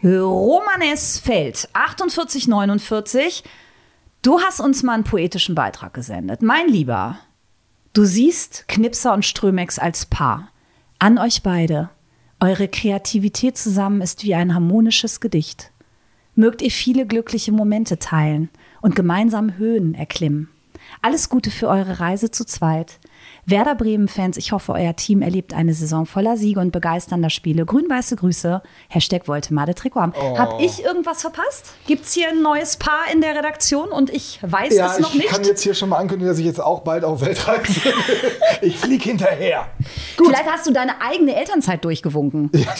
Romanes Feld 4849. Du hast uns mal einen poetischen Beitrag gesendet. Mein Lieber, du siehst Knipser und Strömex als Paar. An euch beide. Eure Kreativität zusammen ist wie ein harmonisches Gedicht. Mögt ihr viele glückliche Momente teilen und gemeinsam Höhen erklimmen. Alles Gute für eure Reise zu zweit. Werder Bremen-Fans, ich hoffe, euer Team erlebt eine Saison voller Siege und begeisternder Spiele. Grün-weiße Grüße. Hashtag wollte Made Trikot haben. Oh. Hab ich irgendwas verpasst? Gibt's hier ein neues Paar in der Redaktion und ich weiß Ja, es noch ich nicht? kann jetzt hier schon mal ankündigen, dass ich jetzt auch bald auf Weltreise bin. *laughs* ich flieg hinterher. Gut. Vielleicht hast du deine eigene Elternzeit durchgewunken. *laughs* Ja,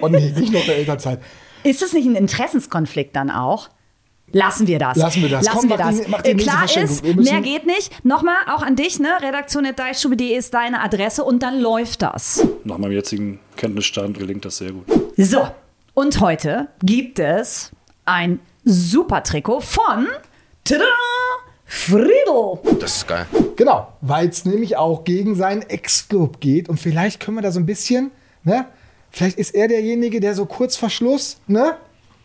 oh nee, nicht noch eine Elternzeit. Ist das nicht ein Interessenskonflikt dann auch? Lassen wir das. Lassen wir das. Lassen Komm, wir mach das. die- mach die Äh, Klar ist, mehr geht nicht. Nochmal, auch an dich, ne? Redaktion.deichstube.de ist deine Adresse und dann läuft das. Nach meinem jetzigen Kenntnisstand gelingt das sehr gut. So, und heute gibt es ein super Trikot von tada, Friedel. Das ist geil. Genau, weil es nämlich auch gegen seinen Ex-Club geht. Und vielleicht können wir da so ein bisschen, ne? Vielleicht ist er derjenige, der so kurz vor Schluss, ne?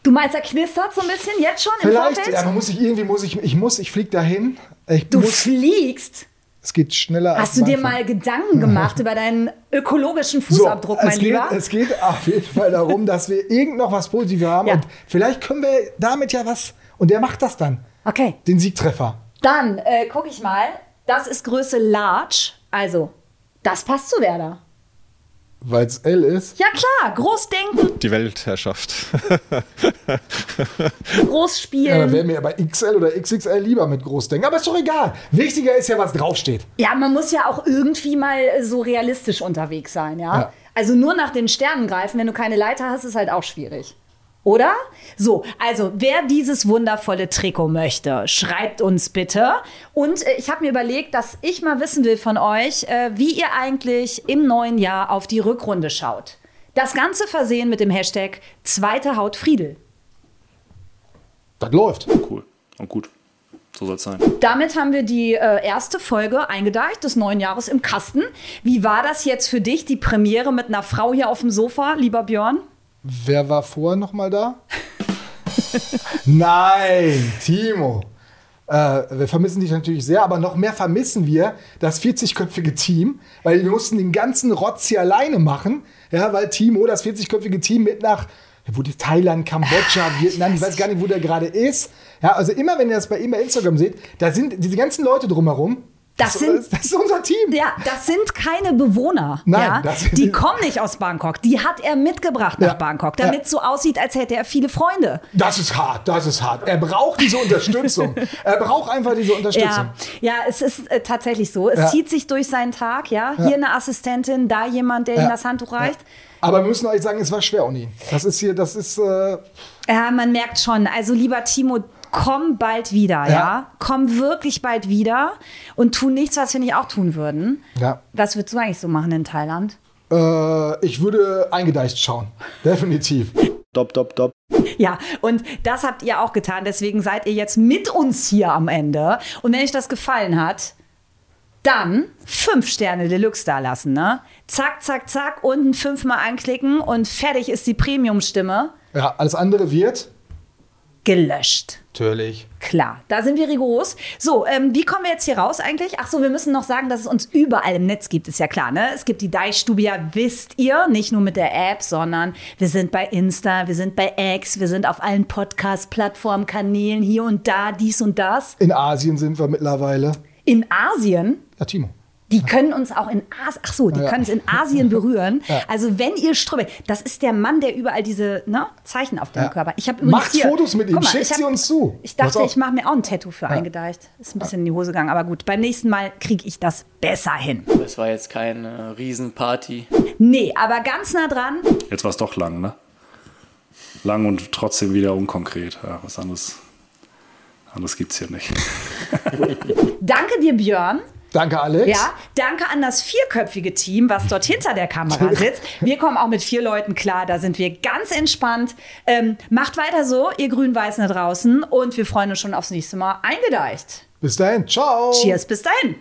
Du meinst, er knistert so ein bisschen jetzt schon im Vielleicht, Vorfeld? ja, man muss sich irgendwie, muss ich, ich muss, ich flieg dahin. Ich du muss, fliegst. es geht schneller Hast du dir mal Gedanken gemacht *laughs* über deinen ökologischen So, Fußabdruck, es mein geht, Lieber? Es geht auf jeden Fall darum, dass wir irgend noch was Positives haben. Ja. Und vielleicht können wir damit ja was. Und der macht das dann. Okay, Den Siegtreffer. dann äh, gucke ich mal. Das ist Größe Large. Also, das passt zu Werder. Weil es L ist. Ja klar, groß denken, Die Weltherrschaft. groß Ja, dann spielen. wäre mir aber XL oder XXL lieber mit Großdenken. Aber ist doch egal. Wichtiger ist ja, was draufsteht. Ja, man muss ja auch irgendwie mal äh, so realistisch unterwegs sein, ja? Ja. Also nur nach den Sternen greifen, wenn du keine Leiter hast, ist halt auch schwierig. Oder? So, also wer dieses wundervolle Trikot möchte, schreibt uns bitte. Und äh, ich habe mir überlegt, dass ich mal wissen will von euch, äh, wie ihr eigentlich im neuen Jahr auf die Rückrunde schaut. Das Ganze versehen mit dem Hashtag Zweite Haut Friedel. Das läuft. Cool und gut. So soll es sein. Damit haben wir die äh, erste Folge eingedeicht des neuen Jahres im Kasten. Wie war das jetzt für dich, die Premiere mit einer Frau hier auf dem Sofa, lieber Björn? Wer war vorher noch mal da? *laughs* Nein, Timo. Äh, wir vermissen dich natürlich sehr, aber noch mehr vermissen wir das 40-köpfige Team, weil wir mussten den ganzen Rotz hier alleine machen, ja, weil Timo, das 40-köpfige Team, mit nach wo die Thailand, Kambodscha, Vietnam, ich weiß gar nicht, wo der gerade ist. Ja, also immer, wenn ihr das bei ihm bei Instagram seht, da sind diese ganzen Leute drumherum. Das das, sind- ist, das ist unser Team. Ja, das sind keine Bewohner. Nein, ja? die die- kommen nicht aus Bangkok. Die hat er mitgebracht nach Ja, Bangkok, damit ja. es so aussieht, als hätte er viele Freunde. Das ist hart, das ist hart. Er braucht diese Unterstützung. *laughs* er braucht einfach diese Unterstützung. Ja, ja, es ist äh, tatsächlich so. Es zieht sich durch seinen Tag. Ja, hier eine Assistentin, da jemand, der ihm das Handtuch reicht. Aber wir müssen euch sagen, es war schwer, Uni. Das ist hier, das ist. Äh, Ja, man merkt schon. Also lieber Timo, komm bald wieder, ja. Ja. Komm wirklich bald wieder und tu nichts, was wir nicht auch tun würden. ja. Was würdest du eigentlich so machen in Thailand? Äh, ich würde eingedeicht schauen. *laughs* Definitiv. Top, top, top. Ja, und das habt ihr auch getan. Deswegen seid ihr jetzt mit uns hier am Ende. Und wenn euch das gefallen hat, dann fünf Sterne Deluxe da lassen, ne? Zack, zack, zack, unten fünfmal anklicken und fertig ist die Premium-Stimme Ja, alles andere wird. Gelöscht. Natürlich. Klar, da sind wir rigoros. So, ähm, wie kommen wir jetzt hier raus eigentlich? Ach so, wir müssen noch sagen, dass es uns überall im Netz gibt, ist ja klar, ne? Es gibt die Deichstube, ja, wisst ihr, nicht nur mit der App, sondern wir sind bei Insta, wir sind bei X, wir sind auf allen Podcast-Plattformen, Kanälen, hier und da, dies und das. In Asien sind wir mittlerweile. In Asien, Ja, Timo. Die können uns auch in Asien, ach so, die Ja. können es in Asien *laughs* berühren. Ja. Also wenn ihr strömt, das ist der Mann, der überall diese ne, Zeichen auf dem Ja. Körper. Ich habe Macht hier, Fotos mit ihm, schickt sie uns zu. Ich dachte, ich mache mir auch ein Tattoo für eingedeicht. Ist ein bisschen in die Hose gegangen, aber gut, beim nächsten Mal kriege ich das besser hin. Das war jetzt keine Riesenparty. Nee, aber ganz nah dran. Jetzt war es doch lang, ne? Lang und trotzdem wieder unkonkret. Ja, was anderes, anderes gibt es hier nicht. Danke dir, Björn. Danke, Alex. Ja, danke an das vierköpfige Team, was dort hinter der Kamera *laughs* sitzt. Wir kommen auch mit vier Leuten klar, da sind wir ganz entspannt. Ähm, macht weiter so, ihr Grün-Weißen da draußen. Und wir freuen uns schon aufs nächste Mal eingedeicht. Bis dahin. Ciao. Cheers, bis dahin.